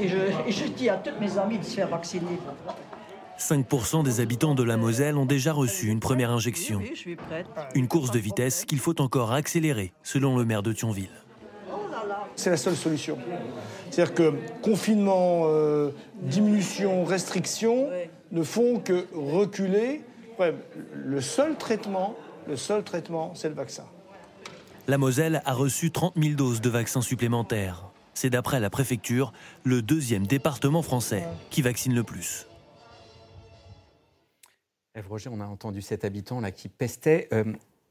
Et je, et je dis à toutes mes amies de se faire vacciner. 5% des habitants de la Moselle ont déjà reçu une première injection. Une course de vitesse qu'il faut encore accélérer, selon le maire de Thionville. C'est la seule solution. C'est-à-dire que confinement, euh, diminution, restriction ne font que reculer. Le seul traitement, le seul traitement, c'est le vaccin. La Moselle a reçu 30 000 doses de vaccins supplémentaires. C'est d'après la préfecture le deuxième département français qui vaccine le plus. Ève Roger, on a entendu cet habitant là qui pestait. Euh,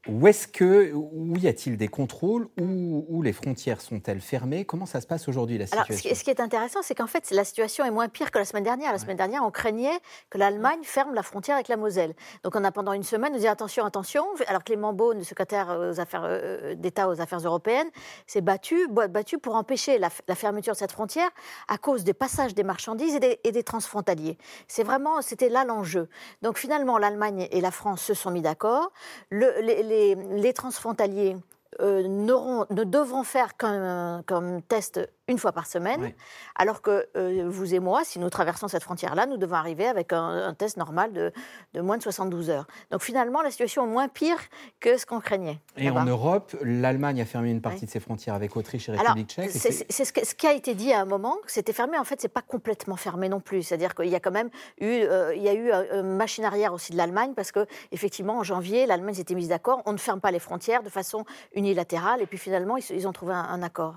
où est-ce que, où y a-t-il des contrôles? Où, où les frontières sont-elles fermées? Comment ça se passe aujourd'hui la situation ce qui, ce qui est intéressant, c'est qu'en fait, la situation est moins pire que la semaine dernière. La semaine dernière, on craignait que l'Allemagne ferme la frontière avec la Moselle. Donc, on a pendant une semaine, on dit attention, attention. Alors, Clément Beaune, le secrétaire aux affaires, euh, d'État aux affaires européennes, s'est battu, battu pour empêcher la, fermeture de cette frontière à cause des passages des marchandises et des, et des transfrontaliers. C'est vraiment, c'était là l'enjeu. Donc, finalement, l'Allemagne et la France se sont mis d'accord. Le- les, les- transfrontaliers euh, ne devront faire qu'un comme test une fois par semaine, alors que euh, vous et moi, si nous traversons cette frontière-là, nous devons arriver avec un, un test normal de, de moins de 72 heures. Donc finalement, la situation est moins pire que ce qu'on craignait. Et en Europe, l'Allemagne a fermé une partie de ses frontières avec Autriche et République tchèque. c'est ce, qui a été dit à un moment, c'était fermé. En fait, c'est pas complètement fermé non plus. C'est-à-dire qu'il y a quand même eu, euh, il y a eu euh, une machine arrière aussi de l'Allemagne parce que effectivement, en janvier, l'Allemagne s'était mise d'accord. On ne ferme pas les frontières de façon unilatérale. Et puis finalement, ils, ont trouvé un, accord.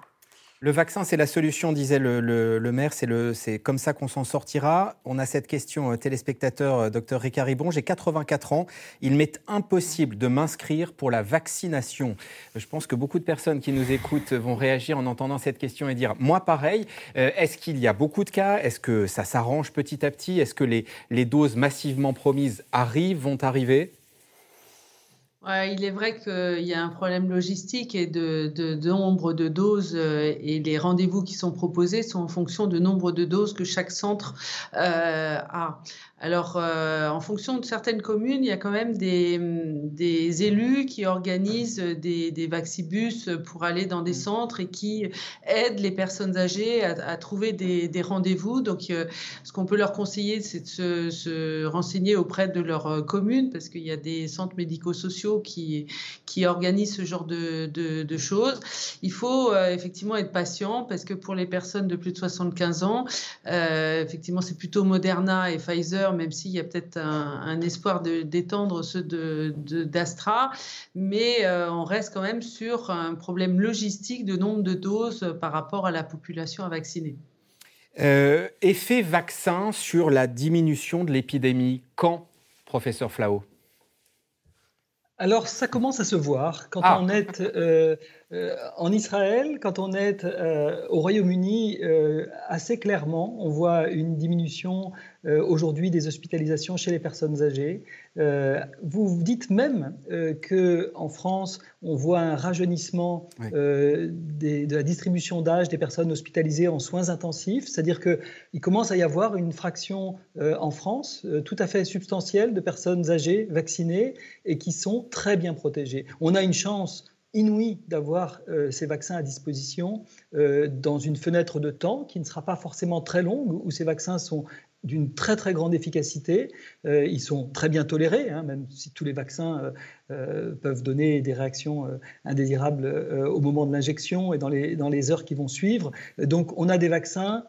Le vaccin, c'est la solution, disait le, maire. C'est comme ça qu'on s'en sortira. On a cette question, euh, téléspectateur, euh, docteur Ricard Ribon. J'ai 84 ans. Il m'est impossible de m'inscrire pour la vaccination. Je pense que beaucoup de personnes qui nous écoutent vont réagir en entendant cette question et dire Moi, pareil. Euh, Est-ce qu'il y a beaucoup de cas? Est-ce que ça s'arrange petit à petit? Est-ce que les, les doses massivement promises arrivent, vont arriver? Il est vrai qu'il y a un problème logistique et de nombre de doses euh, et les rendez-vous qui sont proposés sont en fonction du nombre de doses que chaque centre euh, a. Alors, euh, en fonction de certaines communes, il y a quand même des, des élus qui organisent des, des vaccibus pour aller dans des centres et qui aident les personnes âgées à, à trouver des, des rendez-vous. Donc, euh, ce qu'on peut leur conseiller, c'est de se, se renseigner auprès de leur euh, commune parce qu'il y a des centres médico-sociaux qui, qui organisent ce genre de, de- de choses. Il faut euh, effectivement être patient parce que pour les personnes de plus de 75 ans, effectivement, c'est plutôt Moderna et Pfizer, même s'il y a peut-être un, un espoir de- d'étendre ceux de- de- d'Astra. mais euh, on reste quand même sur un problème logistique de nombre de doses par rapport à la population à vacciner. Euh, Effet vaccin sur la diminution de l'épidémie. Quand, professeur Flao? Alors, ça commence à se voir quand Ah. on est euh, euh, en Israël, quand on est euh, au Royaume-Uni, euh, assez clairement, on voit une diminution aujourd'hui des hospitalisations chez les personnes âgées. Vous dites même que en France, on voit un rajeunissement des- de la distribution d'âge des personnes hospitalisées en soins intensifs, c'est-à-dire qu'il commence à y avoir une fraction en France tout à fait substantielle de personnes âgées vaccinées et qui sont très bien protégées. On a une chance inouï d'avoir ces vaccins à disposition dans une fenêtre de temps qui ne sera pas forcément très longue, où ces vaccins sont d'une très très grande efficacité. Euh, ils sont très bien tolérés, hein, même si tous les vaccins euh, euh, peuvent donner des réactions indésirables au moment de l'injection et dans les, dans les heures qui vont suivre. Donc on a des vaccins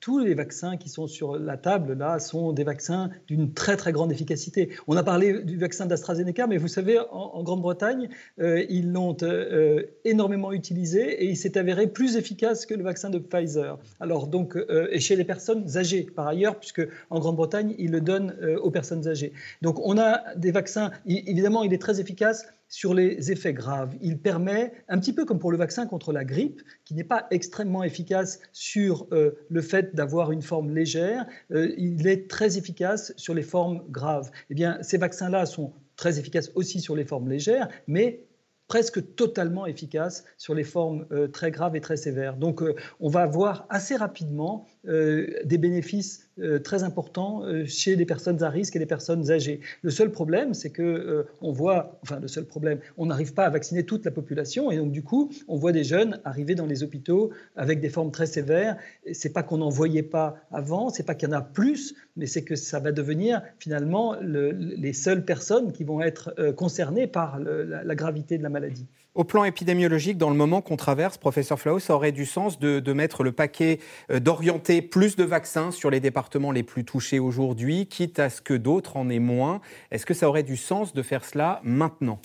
tous les vaccins qui sont sur la table là sont des vaccins d'une très très grande efficacité. On a parlé du vaccin d'AstraZeneca, mais vous savez, en, Grande-Bretagne, euh, ils l'ont euh, énormément utilisé et il s'est avéré plus efficace que le vaccin de Pfizer. Alors donc, euh, et chez les personnes âgées par ailleurs, puisque en Grande-Bretagne, ils le donnent aux personnes âgées. Donc on a des vaccins, évidemment, il est très efficace sur les effets graves. Il permet, un petit peu comme pour le vaccin contre la grippe, qui n'est pas extrêmement efficace sur euh, le fait d'avoir une forme légère, euh, il est très efficace sur les formes graves. Eh bien, ces vaccins-là sont très efficaces aussi sur les formes légères, mais presque totalement efficaces sur les formes euh, très graves et très sévères. Donc on va voir assez rapidement des bénéfices euh, très important euh, chez les personnes à risque et les personnes âgées. Le seul problème, c'est que euh, on voit, enfin le seul problème, on n'arrive pas à vacciner toute la population et donc du coup, on voit des jeunes arriver dans les hôpitaux avec des formes très sévères. C'est pas qu'on n'en voyait pas avant, c'est pas qu'il y en a plus, mais c'est que ça va devenir finalement les seules personnes qui vont être concernées par la gravité de la maladie. Au plan épidémiologique, dans le moment qu'on traverse, professeur Flau, ça aurait du sens de, mettre le paquet, euh, d'orienter plus de vaccins sur les départements les plus touchés aujourd'hui, quitte à ce que d'autres en aient moins. Est-ce que ça aurait du sens de faire cela maintenant?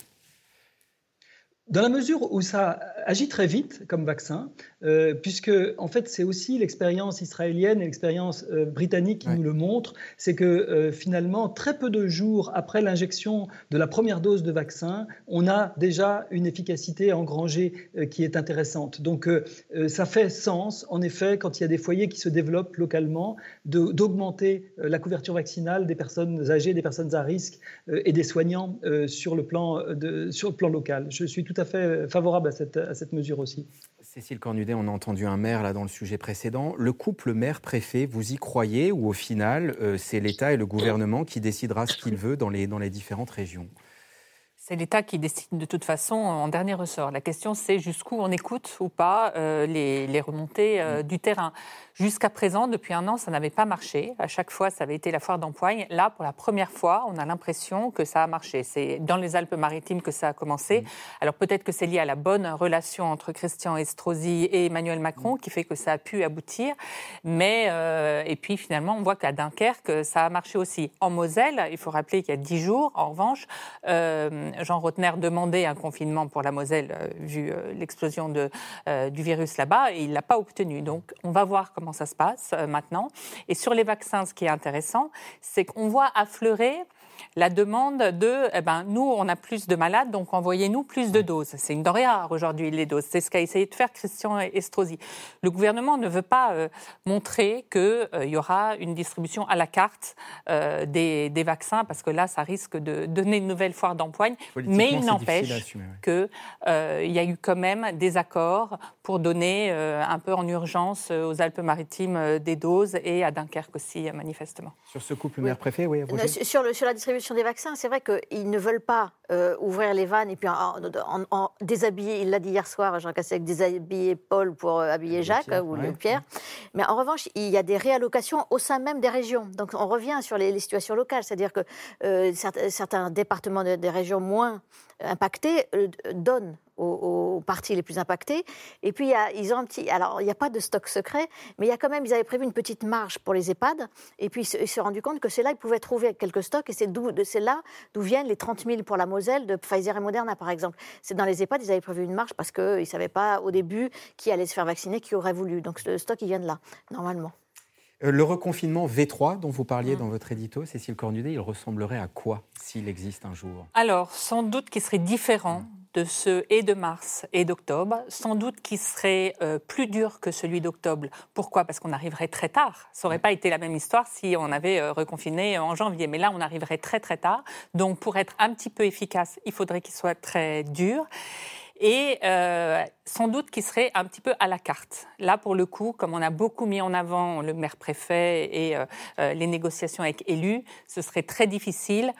Dans la mesure où ça agit très vite comme vaccin, euh, puisque en fait c'est aussi l'expérience israélienne et l'expérience euh, britannique qui nous le montrent, c'est que euh, finalement très peu de jours après l'injection de la première dose de vaccin, on a déjà une efficacité engrangée qui est intéressante. Donc ça fait sens en effet quand il y a des foyers qui se développent localement d'augmenter la couverture vaccinale des personnes âgées, des personnes à risque et des soignants sur le plan de, sur le plan local. Je suis tout à fait favorable à cette, mesure aussi. Cécile Cornudet, on a entendu un maire là dans le sujet précédent. Le couple maire-préfet, vous y croyez ou au final, euh, c'est l'État et le gouvernement qui décidera ce qu'il veut dans les différentes régions? C'est l'État qui décide de toute façon en dernier ressort. La question, c'est jusqu'où on écoute ou pas euh, les, les, remontées euh, du terrain. Jusqu'à présent, depuis un an, ça n'avait pas marché. À chaque fois, ça avait été la foire d'empoigne. Là, pour la première fois, on a l'impression que ça a marché. C'est dans les Alpes-Maritimes que ça a commencé. Mmh. Alors peut-être que c'est lié à la bonne relation entre Christian Estrosi et Emmanuel Macron qui fait que ça a pu aboutir. Mais euh, et puis finalement, on voit qu'à Dunkerque, ça a marché aussi. En Moselle, il faut rappeler qu'il y a dix jours, en revanche, Jean Rotner demandait un confinement pour la Moselle euh, vu l'explosion du virus là-bas et il l'a pas obtenu. Donc on va voir comment ça se passe euh, maintenant. Et sur les vaccins, ce qui est intéressant, c'est qu'on voit affleurer la demande de, eh ben, nous, on a plus de malades, donc envoyez-nous plus de doses. C'est une denrée rare aujourd'hui, les doses. C'est ce qu'a essayé de faire Christian Estrosi. Le gouvernement ne veut pas euh, montrer qu'il euh, y aura une distribution à la carte euh, des, vaccins, parce que là, ça risque de donner une nouvelle foire d'empoigne. Mais il n'empêche qu'il y a eu quand même des accords pour donner un peu en urgence aux Alpes-Maritimes des doses et à Dunkerque aussi, manifestement. Sur ce couple maire-préfet, oui. Sur, le, sur la distribution des vaccins, c'est vrai qu'ils ne veulent pas euh, ouvrir les vannes et puis en, déshabiller, il l'a dit hier soir, Jean Cassec, déshabiller Paul pour euh, habiller Jacques ou Pierre. Mais en revanche, il y a des réallocations au sein même des régions. Donc on revient sur les, situations locales, c'est-à-dire que euh, certains, départements des régions moins impactés donnent aux, parties les plus impactées. Et puis, ils ont un petit. Alors, il n'y a pas de stock secret, mais il y a quand même. Ils avaient prévu une petite marge pour les EHPAD. Et puis, ils se sont rendus compte que c'est là qu'ils pouvaient trouver quelques stocks. Et c'est là d'où viennent les 30 000 pour la Moselle de Pfizer et Moderna, par exemple. C'est dans les EHPAD, ils avaient prévu une marge parce qu'ils ne savaient pas au début qui allait se faire vacciner, qui aurait voulu. Donc, le stock, il vient de là, normalement. Euh, le reconfinement V3 dont vous parliez mmh. dans votre édito, Cécile Cornudet, il ressemblerait à quoi s'il existe un jour? Alors, sans doute qu'il serait différent mmh de ceux et de mars et d'octobre, sans doute qui serait euh, plus dur que celui d'octobre. Pourquoi? Parce qu'on arriverait très tard. Ça n'aurait pas été la même histoire si on avait euh, reconfiné en janvier. Mais là, on arriverait très très tard. Donc pour être un petit peu efficace, il faudrait qu'il soit très dur. Et euh, sans doute qui serait un petit peu à la carte. Là, pour le coup, comme on a beaucoup mis en avant le maire-préfet et euh, euh, les négociations avec élus, ce serait très difficile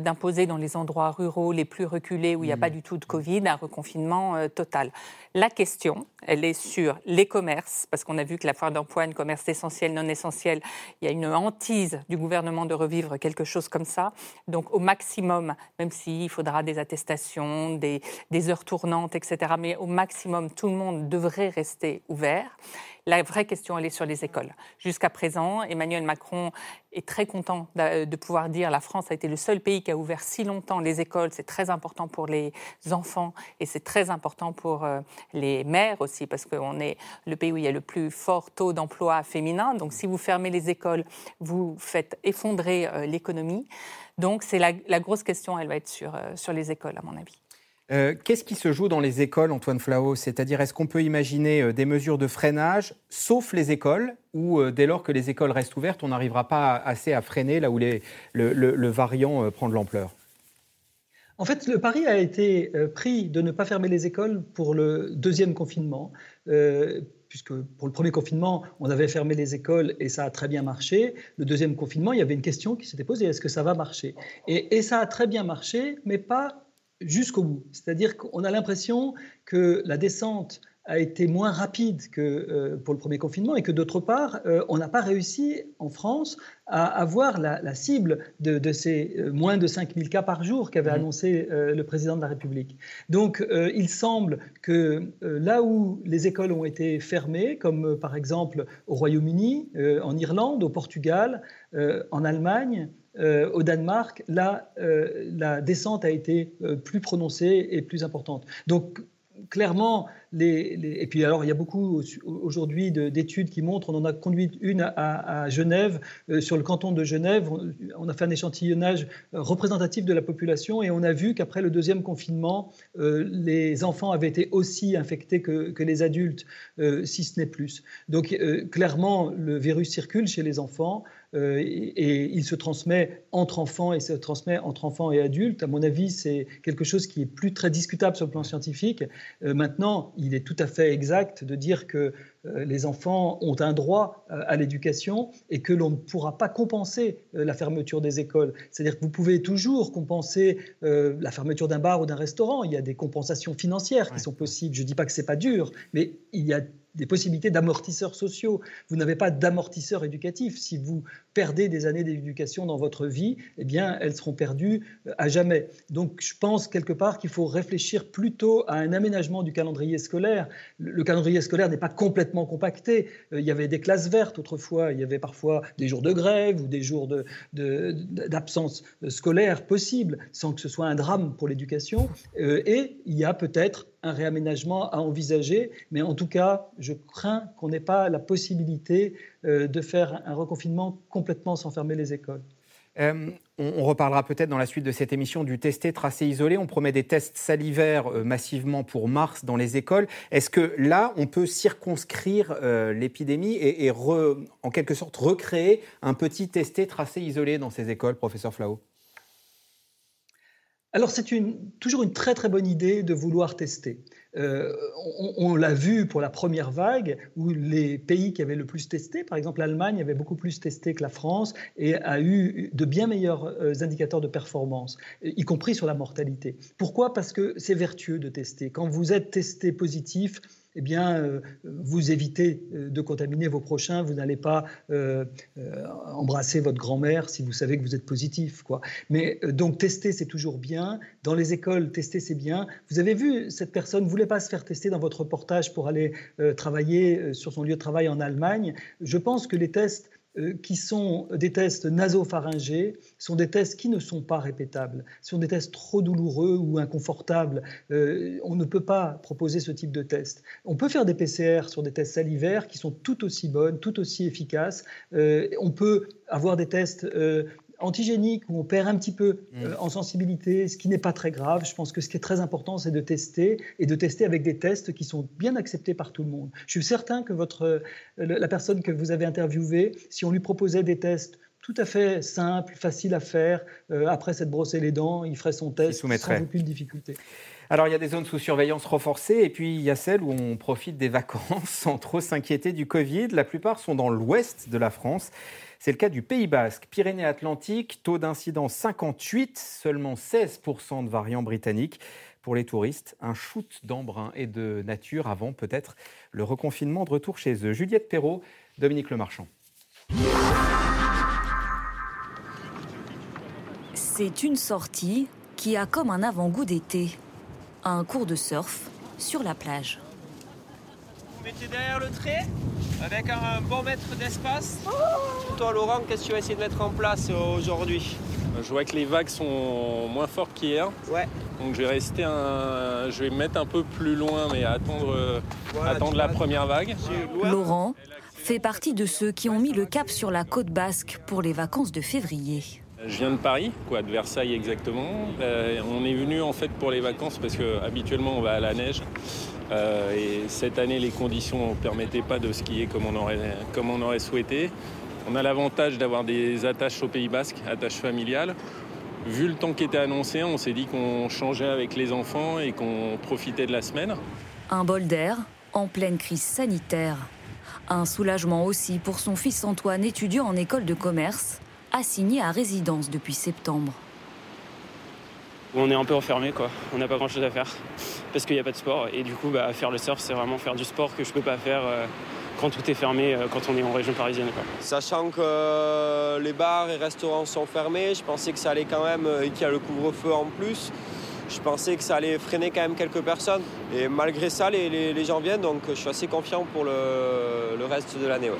d'imposer dans les endroits ruraux les plus reculés où il n'y a pas du tout de Covid un reconfinement total. La question, elle est sur les commerces, parce qu'on a vu que la foire d'empoigne, commerce essentiel, non essentiel, il y a une hantise du gouvernement de revivre quelque chose comme ça. Donc au maximum, même s'il faudra des attestations, des, des heures tournantes, etc., mais au maximum, tout le monde devrait rester ouvert. La vraie question, elle est sur les écoles. Jusqu'à présent, Emmanuel Macron est très content de pouvoir dire la France a été le seul pays qui a ouvert si longtemps les écoles. C'est très important pour les enfants et c'est très important pour euh, les mères aussi, parce qu'on est le pays où il y a le plus fort taux d'emploi féminin. Donc si vous fermez les écoles, vous faites effondrer euh, l'économie. Donc c'est la, grosse question, elle va être sur, euh, sur les écoles, à mon avis. Euh, qu'est-ce qui se joue dans les écoles, Antoine Flao C'est-à-dire, est-ce qu'on peut imaginer euh, des mesures de freinage, sauf les écoles, ou euh, dès lors que les écoles restent ouvertes, on n'arrivera pas assez à freiner là où le, variant prend de l'ampleur? En fait, le pari a été pris de ne pas fermer les écoles pour le deuxième confinement, puisque pour le premier confinement, on avait fermé les écoles et ça a très bien marché. Le deuxième confinement, il y avait une question qui s'était posée, est-ce que ça va marcher? Et, ça a très bien marché, mais pas jusqu'au bout. C'est-à-dire qu'on a l'impression que la descente a été moins rapide que euh, pour le premier confinement et que d'autre part, euh, on n'a pas réussi en France à avoir la, cible de, ces euh, moins de 5000 cas par jour qu'avait mmh. annoncé le président de la République. Donc il semble que là où les écoles ont été fermées, comme par exemple au Royaume-Uni, en Irlande, au Portugal, en Allemagne, euh, au Danemark, là, euh, la descente a été euh, plus prononcée et plus importante. Donc, clairement, et puis alors il y a beaucoup aujourd'hui d'études qui montrent, on en a conduit une à, Genève, sur le canton de Genève, on, a fait un échantillonnage représentatif de la population et on a vu qu'après le deuxième confinement, les enfants avaient été aussi infectés que les adultes, si ce n'est plus. Donc clairement, le virus circule chez les enfants. Euh, et, il se transmet entre enfants et se transmet entre enfants et adultes. À mon avis, c'est quelque chose qui est plus très discutable sur le plan scientifique. Euh, maintenant, il est tout à fait exact de dire que les enfants ont un droit à l'éducation et que l'on ne pourra pas compenser la fermeture des écoles. C'est-à-dire que vous pouvez toujours compenser la fermeture d'un bar ou d'un restaurant. Il y a des compensations financières qui sont possibles. Je ne dis pas que ce n'est pas dur, mais il y a des possibilités d'amortisseurs sociaux. Vous n'avez pas d'amortisseur éducatif. Si vous perdez des années d'éducation dans votre vie, eh bien, elles seront perdues euh, à jamais. Donc, je pense quelque part qu'il faut réfléchir plutôt à un aménagement du calendrier scolaire. Le calendrier scolaire n'est pas complètement compacté. Euh, il y avait des classes vertes autrefois, il y avait parfois des jours de grève ou des jours d'absence de, scolaire possibles, sans que ce soit un drame pour l'éducation. Euh, et il y a peut-être un réaménagement à envisager, mais en tout cas, je crains qu'on n'ait pas la possibilité euh, de faire un reconfinement complètement sans fermer les écoles. Euh, on, reparlera peut-être dans la suite de cette émission du testé, tracé, isolé. On promet des tests salivaires euh, massivement pour mars dans les écoles. Est-ce que là, on peut circonscrire l'épidémie et, en quelque sorte recréer un petit testé, tracé, isolé dans ces écoles, professeur Flao alors c'est toujours une très très bonne idée de vouloir tester. Euh, on, l'a vu pour la première vague, où les pays qui avaient le plus testé, par exemple l'Allemagne avait beaucoup plus testé que la France et a eu de bien meilleurs euh, indicateurs de performance, y compris sur la mortalité. Pourquoi? Parce que c'est vertueux de tester. Quand vous êtes testé positif, eh bien, euh, vous évitez euh, de contaminer vos prochains. Vous n'allez pas euh, embrasser votre grand-mère si vous savez que vous êtes positif. Quoi. Mais donc, tester, c'est toujours bien. Dans les écoles, tester, c'est bien. Vous avez vu, cette personne ne voulait pas se faire tester dans votre reportage pour aller travailler sur son lieu de travail en Allemagne. Je pense que les tests qui sont des tests nasopharyngés, sont des tests qui ne sont pas répétables, sont des tests trop douloureux ou inconfortables. Euh, on ne peut pas proposer ce type de test. On peut faire des PCR sur des tests salivaires qui sont tout aussi bonnes, tout aussi efficaces. Euh, on peut avoir des tests antigénique où on perd un petit peu mm. euh, en sensibilité, ce qui n'est pas très grave. Je pense que ce qui est très important, c'est de tester et de tester avec des tests qui sont bien acceptés par tout le monde. Je suis certain que votre, euh, la personne que vous avez interviewée, si on lui proposait des tests tout à fait simples, faciles à faire, euh, après s'être brossé les dents, il ferait son test sans aucune difficulté. Alors, il y a des zones sous surveillance renforcée et puis il y a celles où on profite des vacances sans trop s'inquiéter du Covid. La plupart sont dans l'ouest de la France. C'est le cas du Pays Basque, Pyrénées-Atlantiques, taux d'incidence 58, seulement 16% de variants britanniques. Pour les touristes, un shoot d'embrun et de nature avant peut-être le reconfinement de retour chez eux. Juliette Perrault, Dominique Lemarchand. C'est une sortie qui a comme un avant-goût d'été. Un cours de surf sur la plage. Vous mettez derrière le trait avec un bon mètre d'espace. Toi Laurent, qu'est-ce que tu vas essayer de mettre en place aujourd'hui? Je vois que les vagues sont moins fortes qu'hier. Ouais. Donc je vais rester un... je vais me mettre un peu plus loin mais attendre, voilà, attendre la première vague. Laurent fait partie de ceux qui ont mis le cap sur la côte basque pour les vacances de février. Je viens de Paris, quoi, de Versailles exactement. Euh, on est venu en fait pour les vacances parce que habituellement on va à la neige. Euh, et cette année, les conditions ne permettaient pas de skier comme on aurait, comme on aurait souhaité. On a l'avantage d'avoir des attaches au Pays Basque, attaches familiales. Vu le temps qui était annoncé, on s'est dit qu'on changeait avec les enfants et qu'on profitait de la semaine. Un bol d'air en pleine crise sanitaire. Un soulagement aussi pour son fils Antoine, étudiant en école de commerce, assigné à résidence depuis septembre. On est un peu enfermé, quoi. On n'a pas grand-chose à faire parce qu'il n'y a pas de sport. Et du coup, bah, faire le surf, c'est vraiment faire du sport que je ne peux pas faire euh, quand tout est fermé, euh, quand on est en région parisienne. Quoi. Sachant que euh, les bars et restaurants sont fermés, je pensais que ça allait quand même, et qu'il y a le couvre-feu en plus, je pensais que ça allait freiner quand même quelques personnes. Et malgré ça, les, les, les gens viennent, donc je suis assez confiant pour le, le reste de l'année. Ouais.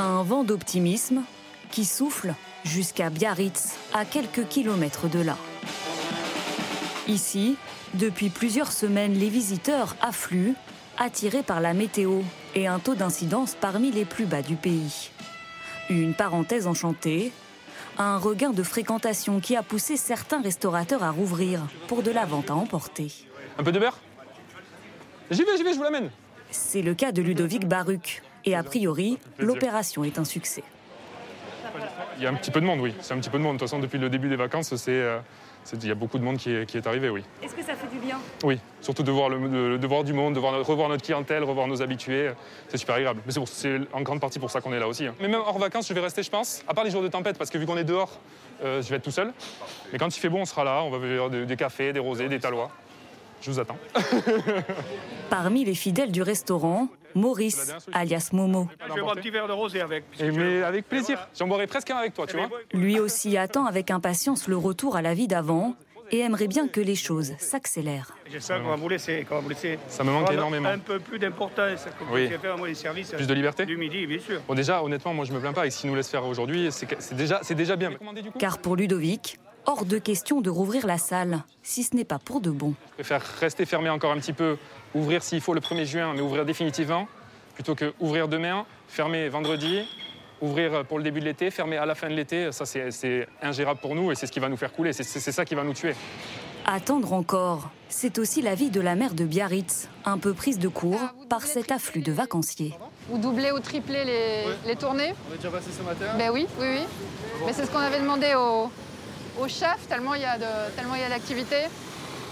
Un vent d'optimisme qui souffle jusqu'à Biarritz, à quelques kilomètres de là. Ici, depuis plusieurs semaines, les visiteurs affluent, attirés par la météo et un taux d'incidence parmi les plus bas du pays. Une parenthèse enchantée, un regain de fréquentation qui a poussé certains restaurateurs à rouvrir pour de la vente à emporter. Un peu de beurre? J'y vais, j'y vais, je vous l'amène. C'est le cas de Ludovic Baruc. Et a priori, l'opération est un succès. Il y a un petit peu de monde, oui. C'est un petit peu de monde. De toute façon, depuis le début des vacances, c'est, euh, il y a beaucoup de monde qui est, qui est arrivé, oui. Est-ce que ça fait du bien? Oui, surtout de voir, le, de, de voir du monde, de voir, revoir notre clientèle, revoir nos habitués. C'est super agréable. Mais c'est, pour, c'est en grande partie pour ça qu'on est là aussi. Hein. Mais même hors vacances, je vais rester, je pense, à part les jours de tempête, parce que vu qu'on est dehors, euh, je vais être tout seul. Mais quand il fait beau, on sera là. On va bevoir des, des cafés, des rosés, des talois. Je vous attends. Parmi les fidèles du restaurant, Maurice, alias Momo. Je vais boire un petit verre de rosé avec. Et mais avec plaisir. J'en boirai presque un avec toi, tu vois. Lui aussi attend avec impatience le retour à la vie d'avant et aimerait bien que les choses s'accélèrent. J'espère qu'on va vous laisser, qu'on va vous laisser. Ça me manque énormément. Un peu plus d'importance, Oui. puisse faire moi, les services. Plus de liberté Du midi, bien sûr. Bon, déjà, honnêtement, moi, je me plains pas. Et ce qu'ils nous laissent faire aujourd'hui, c'est déjà, c'est déjà bien. Car pour Ludovic, hors de question de rouvrir la salle, si ce n'est pas pour de bon. Je préfère rester fermé encore un petit peu, ouvrir s'il faut le 1er juin, mais ouvrir définitivement, plutôt que ouvrir demain, fermer vendredi, ouvrir pour le début de l'été, fermer à la fin de l'été. Ça, c'est, c'est ingérable pour nous et c'est ce qui va nous faire couler. C'est, ça qui va nous tuer. Attendre encore, c'est aussi la vie de la mère de Biarritz, un peu prise de court par cet afflux de vacanciers. Ou doubler ou tripler les, les tournées On est déjà passé ce matin Ben oui, oui, oui. Mais c'est ce qu'on avait demandé au, au chef, tellement il y a d'activité.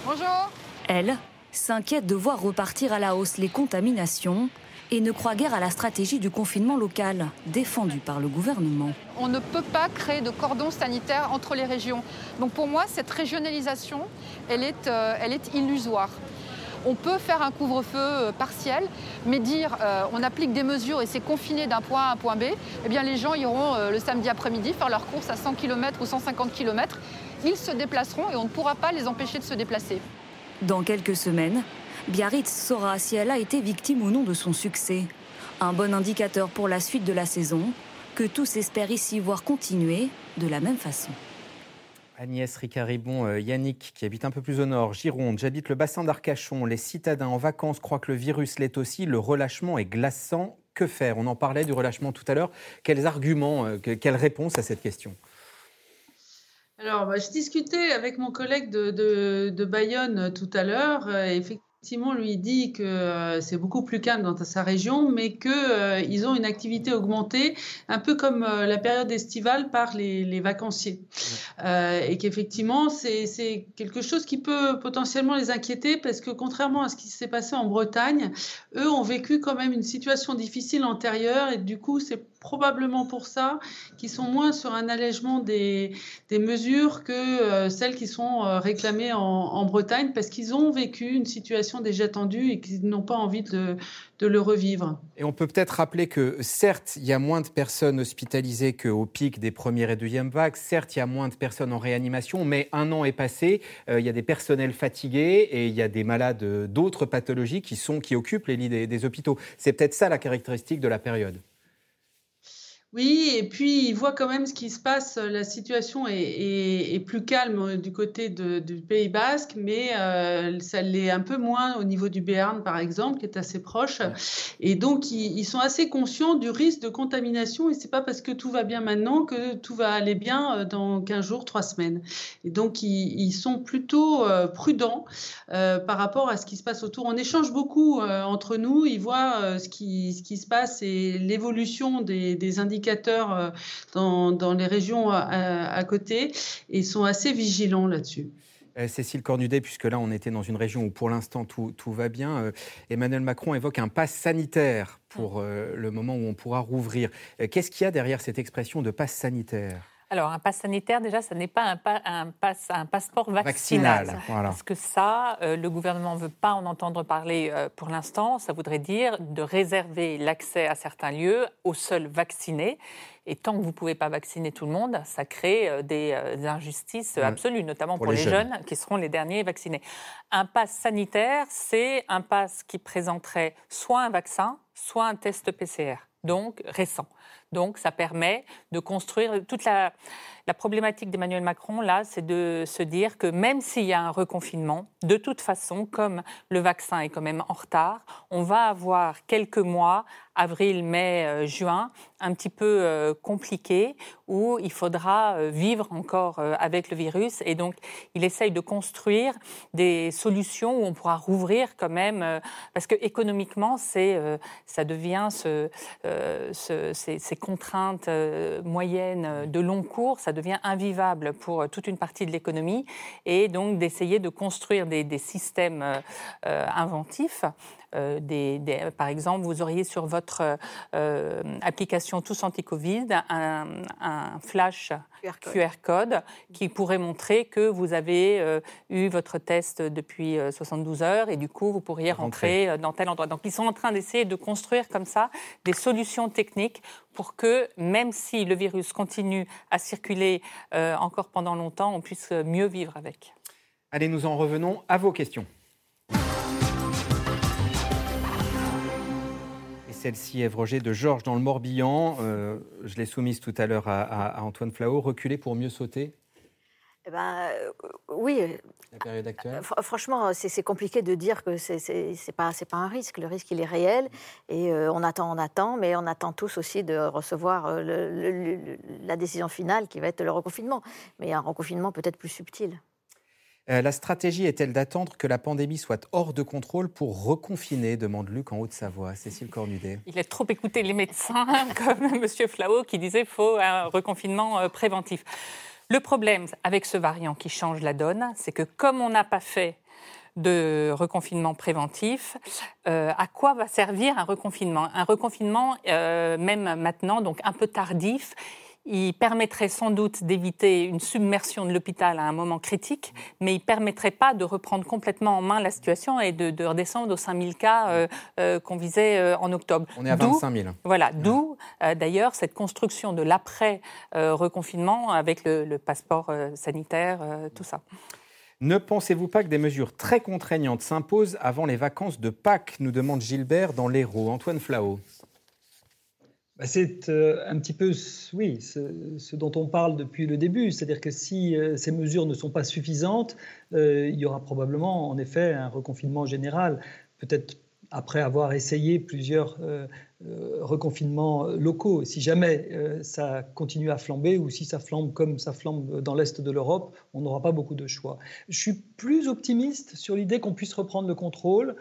Bonjour Elle s'inquiète de voir repartir à la hausse les contaminations et ne croit guère à la stratégie du confinement local, défendue par le gouvernement. On ne peut pas créer de cordon sanitaire entre les régions. Donc pour moi, cette régionalisation, elle est, euh, elle est illusoire. On peut faire un couvre-feu euh, partiel, mais dire euh, on applique des mesures et c'est confiné d'un point A à un point B, eh bien les gens iront euh, le samedi après-midi faire leurs courses à 100 km ou 150 km. Ils se déplaceront et on ne pourra pas les empêcher de se déplacer. Dans quelques semaines, Biarritz saura si elle a été victime ou non de son succès. Un bon indicateur pour la suite de la saison, que tous espèrent ici voir continuer de la même façon. Agnès Ricaribon, euh, Yannick, qui habite un peu plus au nord, Gironde, j'habite le bassin d'Arcachon. Les citadins en vacances croient que le virus l'est aussi. Le relâchement est glaçant. Que faire? On en parlait du relâchement tout à l'heure. Quels arguments, euh, que- quelle réponse à cette question? Alors, je discutais avec mon collègue de, de- Bayonne tout à l'heure. euh, effectivement, Simon lui dit que euh, c'est beaucoup plus calme dans sa région, mais qu'ils euh, ont une activité augmentée, un peu comme euh, la période estivale par les, vacanciers. et qu'effectivement, c'est quelque chose qui peut potentiellement les inquiéter, parce que contrairement à ce qui s'est passé en Bretagne, eux ont vécu quand même une situation difficile antérieure, et du coup, c'est probablement pour ça qu'ils sont moins sur un allègement des, des mesures que euh, celles qui sont euh, réclamées en, Bretagne, parce qu'ils ont vécu une situation déjà tendue et qu'ils n'ont pas envie de, de, le revivre. Et on peut peut-être rappeler que certes, il y a moins de personnes hospitalisées qu'au pic des premières et deuxièmes vagues, certes, il y a moins de personnes en réanimation, mais un an est passé, euh, il y a des personnels fatigués et il y a des malades d'autres pathologies qui, sont, qui occupent les lits des hôpitaux. C'est peut-être ça la caractéristique de la période. Oui, et puis il voit quand même ce qui se passe. La situation est, plus calme du côté du Pays Basque, mais euh, ça l'est un peu moins au niveau du Béarn, par exemple, qui est assez proche. Et donc ils, sont assez conscients du risque de contamination. Et c'est pas parce que tout va bien maintenant que tout va aller bien euh, dans 15 jours, 3 semaines. Et donc ils, sont plutôt euh, prudents par rapport à ce qui se passe autour. On échange beaucoup entre nous. Ils voient ce, qui, ce qui se passe et l'évolution des, des indicateurs indicateurs euh, dans, les régions à, côté et sont assez vigilants là-dessus. Euh, Cécile Cornudet, puisque là on était dans une région où pour l'instant tout, tout, va bien, euh, Emmanuel Macron évoque un pass sanitaire pour le moment où on pourra rouvrir. Qu'est-ce qu'il y a derrière cette expression de pass sanitaire? Alors, un pass sanitaire, déjà, ce n'est pas un, un, un, passeport vaccinal. Parce que ça, euh, le gouvernement ne veut pas en entendre parler euh, pour l'instant. Ça voudrait dire de réserver l'accès à certains lieux aux seuls vaccinés. Et tant que vous ne pouvez pas vacciner tout le monde, ça crée euh, des, injustices absolues, notamment pour, les, jeunes. jeunes. qui seront les derniers vaccinés. Un pass sanitaire, c'est un pass qui présenterait soit un vaccin, soit un test PCR, donc récent. Donc, ça permet de construire toute la, problématique d'Emmanuel Macron, là, c'est de se dire que même s'il y a un reconfinement, de toute façon, comme le vaccin est quand même en retard, on va avoir quelques mois, avril, mai, euh, juin, un petit peu euh, compliqués, où il faudra euh, vivre encore avec le virus. Et donc, il essaye de construire des solutions où on pourra rouvrir quand même, parce que économiquement, c'est, ça devient ce, ces, ces, contraintes moyennes de long cours, ça devient invivable pour euh, toute une partie de l'économie et donc d'essayer de construire des, systèmes euh, euh, des, par exemple, vous auriez sur votre application Tous Anti-Covid un, un, flash QR code. qui pourrait montrer que vous avez eu votre test depuis 72 heures et du coup, vous pourriez rentrer dans tel endroit. Donc, ils sont en train d'essayer de construire comme ça des solutions techniques pour que, même si le virus continue à circuler euh, encore pendant longtemps, on puisse mieux vivre avec. Allez, nous en revenons à vos questions. Celle-ci est Roger de Georges dans le Morbihan. Euh, je l'ai soumise tout à l'heure à, Antoine Flao. Reculer pour mieux sauter? Eh ben, euh, oui. La période actuelle? Franchement, c'est compliqué de dire que ce n'est pas, pas un risque. Le risque, il est réel. Et euh, on attend, on attend, mais on attend tous aussi de recevoir la décision finale qui va être le reconfinement. Mais un reconfinement peut-être plus subtil. La stratégie est-elle d'attendre que la pandémie soit hors de contrôle pour reconfiner demande Luc en Haute-Savoie. Cécile Cornudet. Il a trop écouté les médecins, comme M. Flao, qui disait faut un reconfinement préventif. Le problème avec ce variant qui change la donne, c'est que comme on n'a pas fait de reconfinement préventif, euh, à quoi va servir un reconfinement? Un reconfinement, euh, même maintenant, donc un peu tardif, il permettrait sans doute d'éviter une submersion de l'hôpital à un moment critique, mais il ne permettrait pas de reprendre complètement en main la situation et de, redescendre aux 5 000 cas euh, euh, qu'on visait euh, en octobre. On est à 25 000. Voilà, d'où d'ailleurs cette construction de l'après-reconfinement avec le, le passeport sanitaire, tout ça. Ne pensez-vous pas que des mesures très contraignantes s'imposent avant les vacances de Pâques nous demande Gilbert dans l'Hérault. Antoine Flao. Bah, c'est euh, un petit peu, oui, ce, dont on parle depuis le début. C'est-à-dire que si euh, ces mesures ne sont pas suffisantes, euh, il y aura probablement, en effet, un reconfinement général. Peut-être après avoir essayé plusieurs reconfinements locaux. Si jamais ça continue à flamber ou si ça flambe comme ça flambe dans l'Est de l'Europe, on n'aura pas beaucoup de choix. Je suis plus optimiste sur l'idée qu'on puisse reprendre le contrôle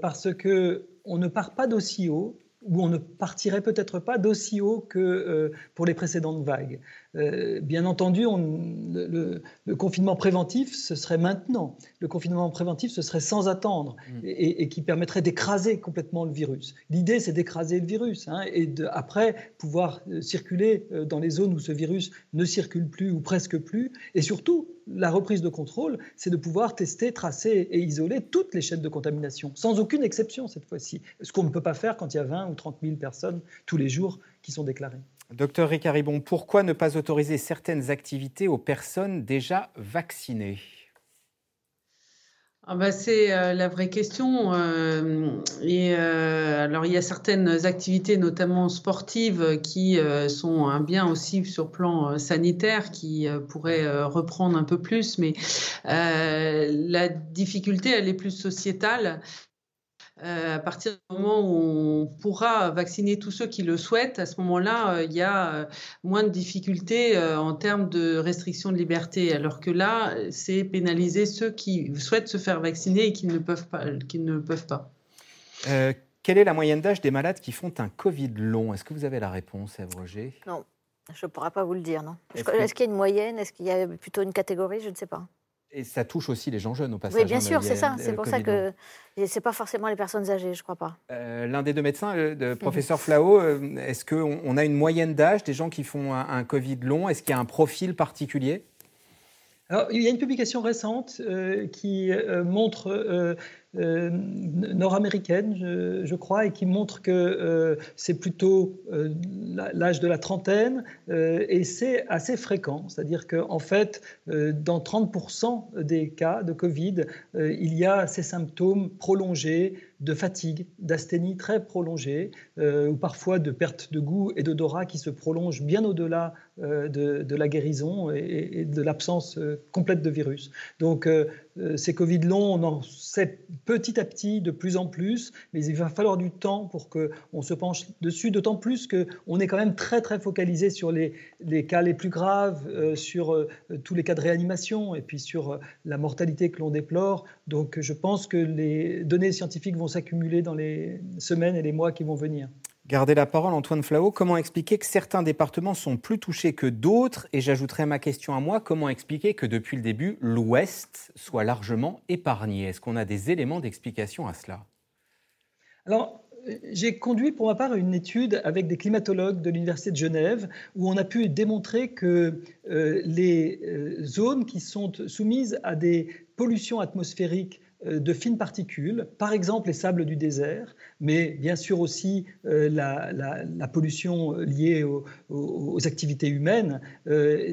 parce que on ne part pas d'aussi haut où on ne partirait peut-être pas d'aussi haut que euh, pour les précédentes vagues. Euh, bien entendu, le, confinement préventif, ce serait maintenant. Le confinement préventif, ce serait sans attendre mm. et, qui permettrait d'écraser complètement le virus. L'idée, c'est d'écraser le virus hein, et de, après pouvoir euh, circuler dans les zones où ce virus ne circule plus ou presque plus. Et surtout, la reprise de contrôle, c'est de pouvoir tester, tracer et isoler toutes les chaînes de contamination, sans aucune exception cette fois-ci. Ce qu'on ne peut pas faire quand il y a 20 ou 30 000 personnes tous les jours qui sont déclarées. Docteur Ricaribon, pourquoi ne pas autoriser certaines activités aux personnes déjà vaccinées? Ah bah, c'est euh, la vraie question. Euh, euh, alors, il y a certaines activités, notamment sportives, qui sont un bien aussi sur plan sanitaire, qui pourraient reprendre un peu plus. Mais la difficulté, elle est plus sociétale. Euh, à partir du moment où on pourra vacciner tous ceux qui le souhaitent, à ce moment-là, euh, il y a euh, moins de difficultés en termes de restriction de liberté. Alors que là, c'est pénaliser ceux qui souhaitent se faire vacciner et qui ne peuvent pas. Qui ne peuvent pas. quelle est la moyenne d'âge des malades qui font un Covid long? Est-ce que vous avez la réponse, Eve Roger? Non, je ne pourrais pas vous le dire. Non. Est-ce qu'il y a une moyenne? Est-ce qu'il y a plutôt une catégorie? Je ne sais pas. Et ça touche aussi les gens jeunes au passage. Oui, bien hein, sûr, c'est ça. C'est pour ça que c'est pas forcément les personnes âgées, je crois pas. Euh, l'un des deux médecins, le, mhm. professeur Flao, euh, est-ce qu'on on a une moyenne d'âge des gens qui font un, Covid long? Est-ce qu'il y a un profil particulier? Alors, il y a une publication récente euh, qui montre euh, nord-américaine, je, crois, et qui montre que euh, c'est plutôt euh, l'âge de la trentaine, et c'est assez fréquent. C'est-à-dire qu'en en fait, dans 30% des cas de Covid, il y a ces symptômes prolongés de fatigue, d'asthénie très prolongée, ou parfois de perte de goût et d'odorat qui se prolongent bien au-delà de, la guérison et, de l'absence complète de virus. Donc, ces Covid longs, on en sait petit à petit, de plus en plus, mais il va falloir du temps pour qu'on se penche dessus, d'autant plus qu'on est quand même très très focalisé sur les, les cas les plus graves, euh, sur euh, tous les cas de réanimation et puis sur euh, la mortalité que l'on déplore. Donc je pense que les données scientifiques vont s'accumuler dans les semaines et les mois qui vont venir. Gardez la parole, Antoine Flao. Comment expliquer que certains départements sont plus touchés que d'autres? Et j'ajouterai ma question à moi, comment expliquer que depuis le début, l'Ouest soit largement épargné? Est-ce qu'on a des éléments d'explication à cela? Alors, j'ai conduit pour ma part une étude avec des climatologues de l'Université de Genève où on a pu démontrer que euh, les euh, zones qui sont soumises à des pollutions atmosphériques de fines particules, par exemple les sables du désert, mais bien sûr aussi euh, la, pollution liée aux, activités humaines, euh,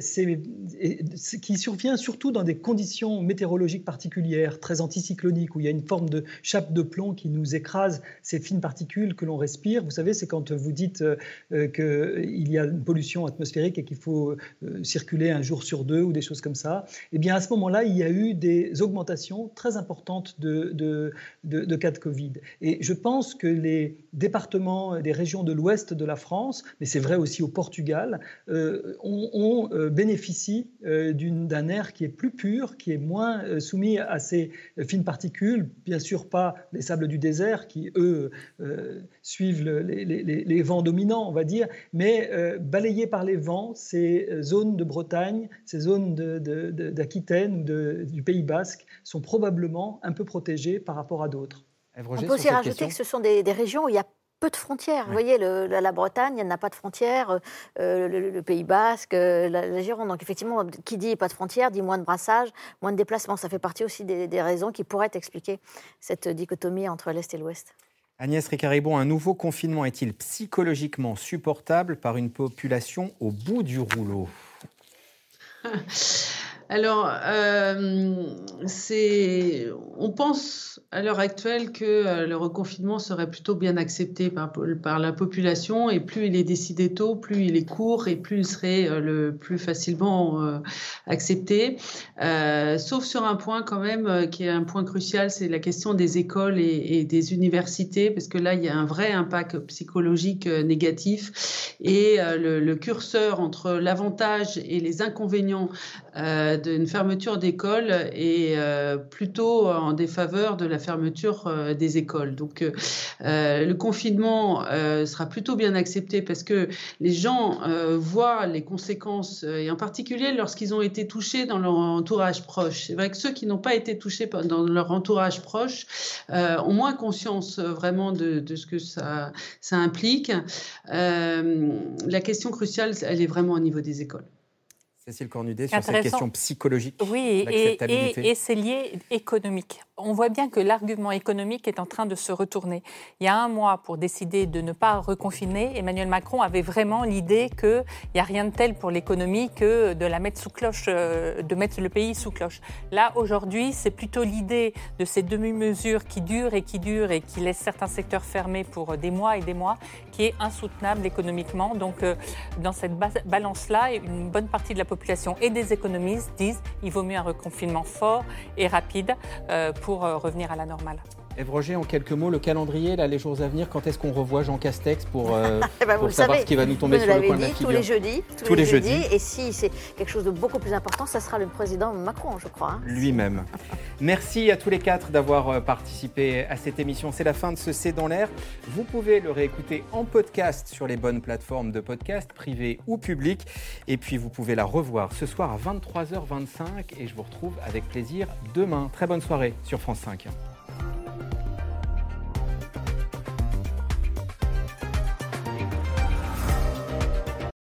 qui survient surtout dans des conditions météorologiques particulières, très anticycloniques, où il y a une forme de chape de plomb qui nous écrase ces fines particules que l'on respire. Vous savez, c'est quand vous dites qu'il y a une pollution atmosphérique et qu'il faut circuler un jour sur deux ou des choses comme ça. Eh bien, à ce moment-là, il y a eu des augmentations très importantes de, cas de Covid. Et je pense que les départements, les régions de l'ouest de la France, mais c'est vrai aussi au Portugal, euh, on, euh, euh, d'un air qui est plus pur, qui est moins soumis à ces fines particules. Bien sûr, pas les sables du désert qui, eux, suivent les, vents dominants, on va dire, mais balayés par les vents, ces zones de Bretagne, ces zones d'Aquitaine ou du Pays basque sont probablement un peu protégés par rapport à d'autres. On peut aussi rajouter que ce sont des, régions où il y a peu de frontières. Vous voyez, la, Bretagne, elle n'a pas de frontières, euh, le, Pays Basque, euh, la, Gironde. Donc effectivement, qui dit pas de frontières dit moins de brassage, moins de déplacements. Ça fait partie aussi des, raisons qui pourraient expliquer cette dichotomie entre l'Est et l'Ouest. Agnès Ricaribon, un nouveau confinement est-il psychologiquement supportable par une population au bout du rouleau? Alors, euh, on pense à l'heure actuelle que euh, le reconfinement serait plutôt bien accepté par, la population et plus il est décidé tôt, plus il est court et plus il serait euh, le plus facilement accepté. sauf sur un point quand même qui est un point crucial, c'est la question des écoles et, des universités, parce que là, il y a un vrai impact psychologique négatif et le curseur entre l'avantage et les inconvénients d'une fermeture d'école est euh, plutôt en défaveur de la fermeture euh, des écoles. Donc euh, le confinement sera plutôt bien accepté parce que les gens voient les conséquences, et en particulier lorsqu'ils ont été touchés dans leur entourage proche. C'est vrai que ceux qui n'ont pas été touchés dans leur entourage proche ont moins conscience vraiment de, ce que ça implique. la question cruciale, elle est vraiment au niveau des écoles. Cécile Cornudet, sur cette question psychologique. Oui, et, et c'est lié économique. On voit bien que l'argument économique est en train de se retourner. Il y a un mois, pour décider de ne pas reconfiner, Emmanuel Macron avait vraiment l'idée qu'il n'y a rien de tel pour l'économie que de la mettre sous cloche, euh, de mettre le pays sous cloche. Là, aujourd'hui, c'est plutôt l'idée de ces demi-mesures qui durent et qui durent et qui laissent certains secteurs fermés pour des mois et des mois, qui est insoutenable économiquement. Donc, euh, dans cette balance-là, une bonne partie de la population et des économistes disent qu'il vaut mieux un reconfinement fort et rapide euh, pour euh, revenir à la normale. Eve Roger, en quelques mots, le calendrier, là, les jours à venir, quand est-ce qu'on revoit Jean Castex pour, euh, eh ben, pour savoir ce qui va nous tomber sur le coin de la figure Tous les jeudis. Tous, les, jeudis. Et si c'est quelque chose de beaucoup plus important, ça sera le président Macron, je crois. Hein. Lui-même. Merci à tous les quatre d'avoir euh, participé à cette émission. C'est la fin de ce C'est dans l'air. Vous pouvez le réécouter en podcast sur les bonnes plateformes de podcast, privées ou publiques. Et puis vous pouvez la revoir ce soir à 23h25 et je vous retrouve avec plaisir demain. Très bonne soirée sur France 5.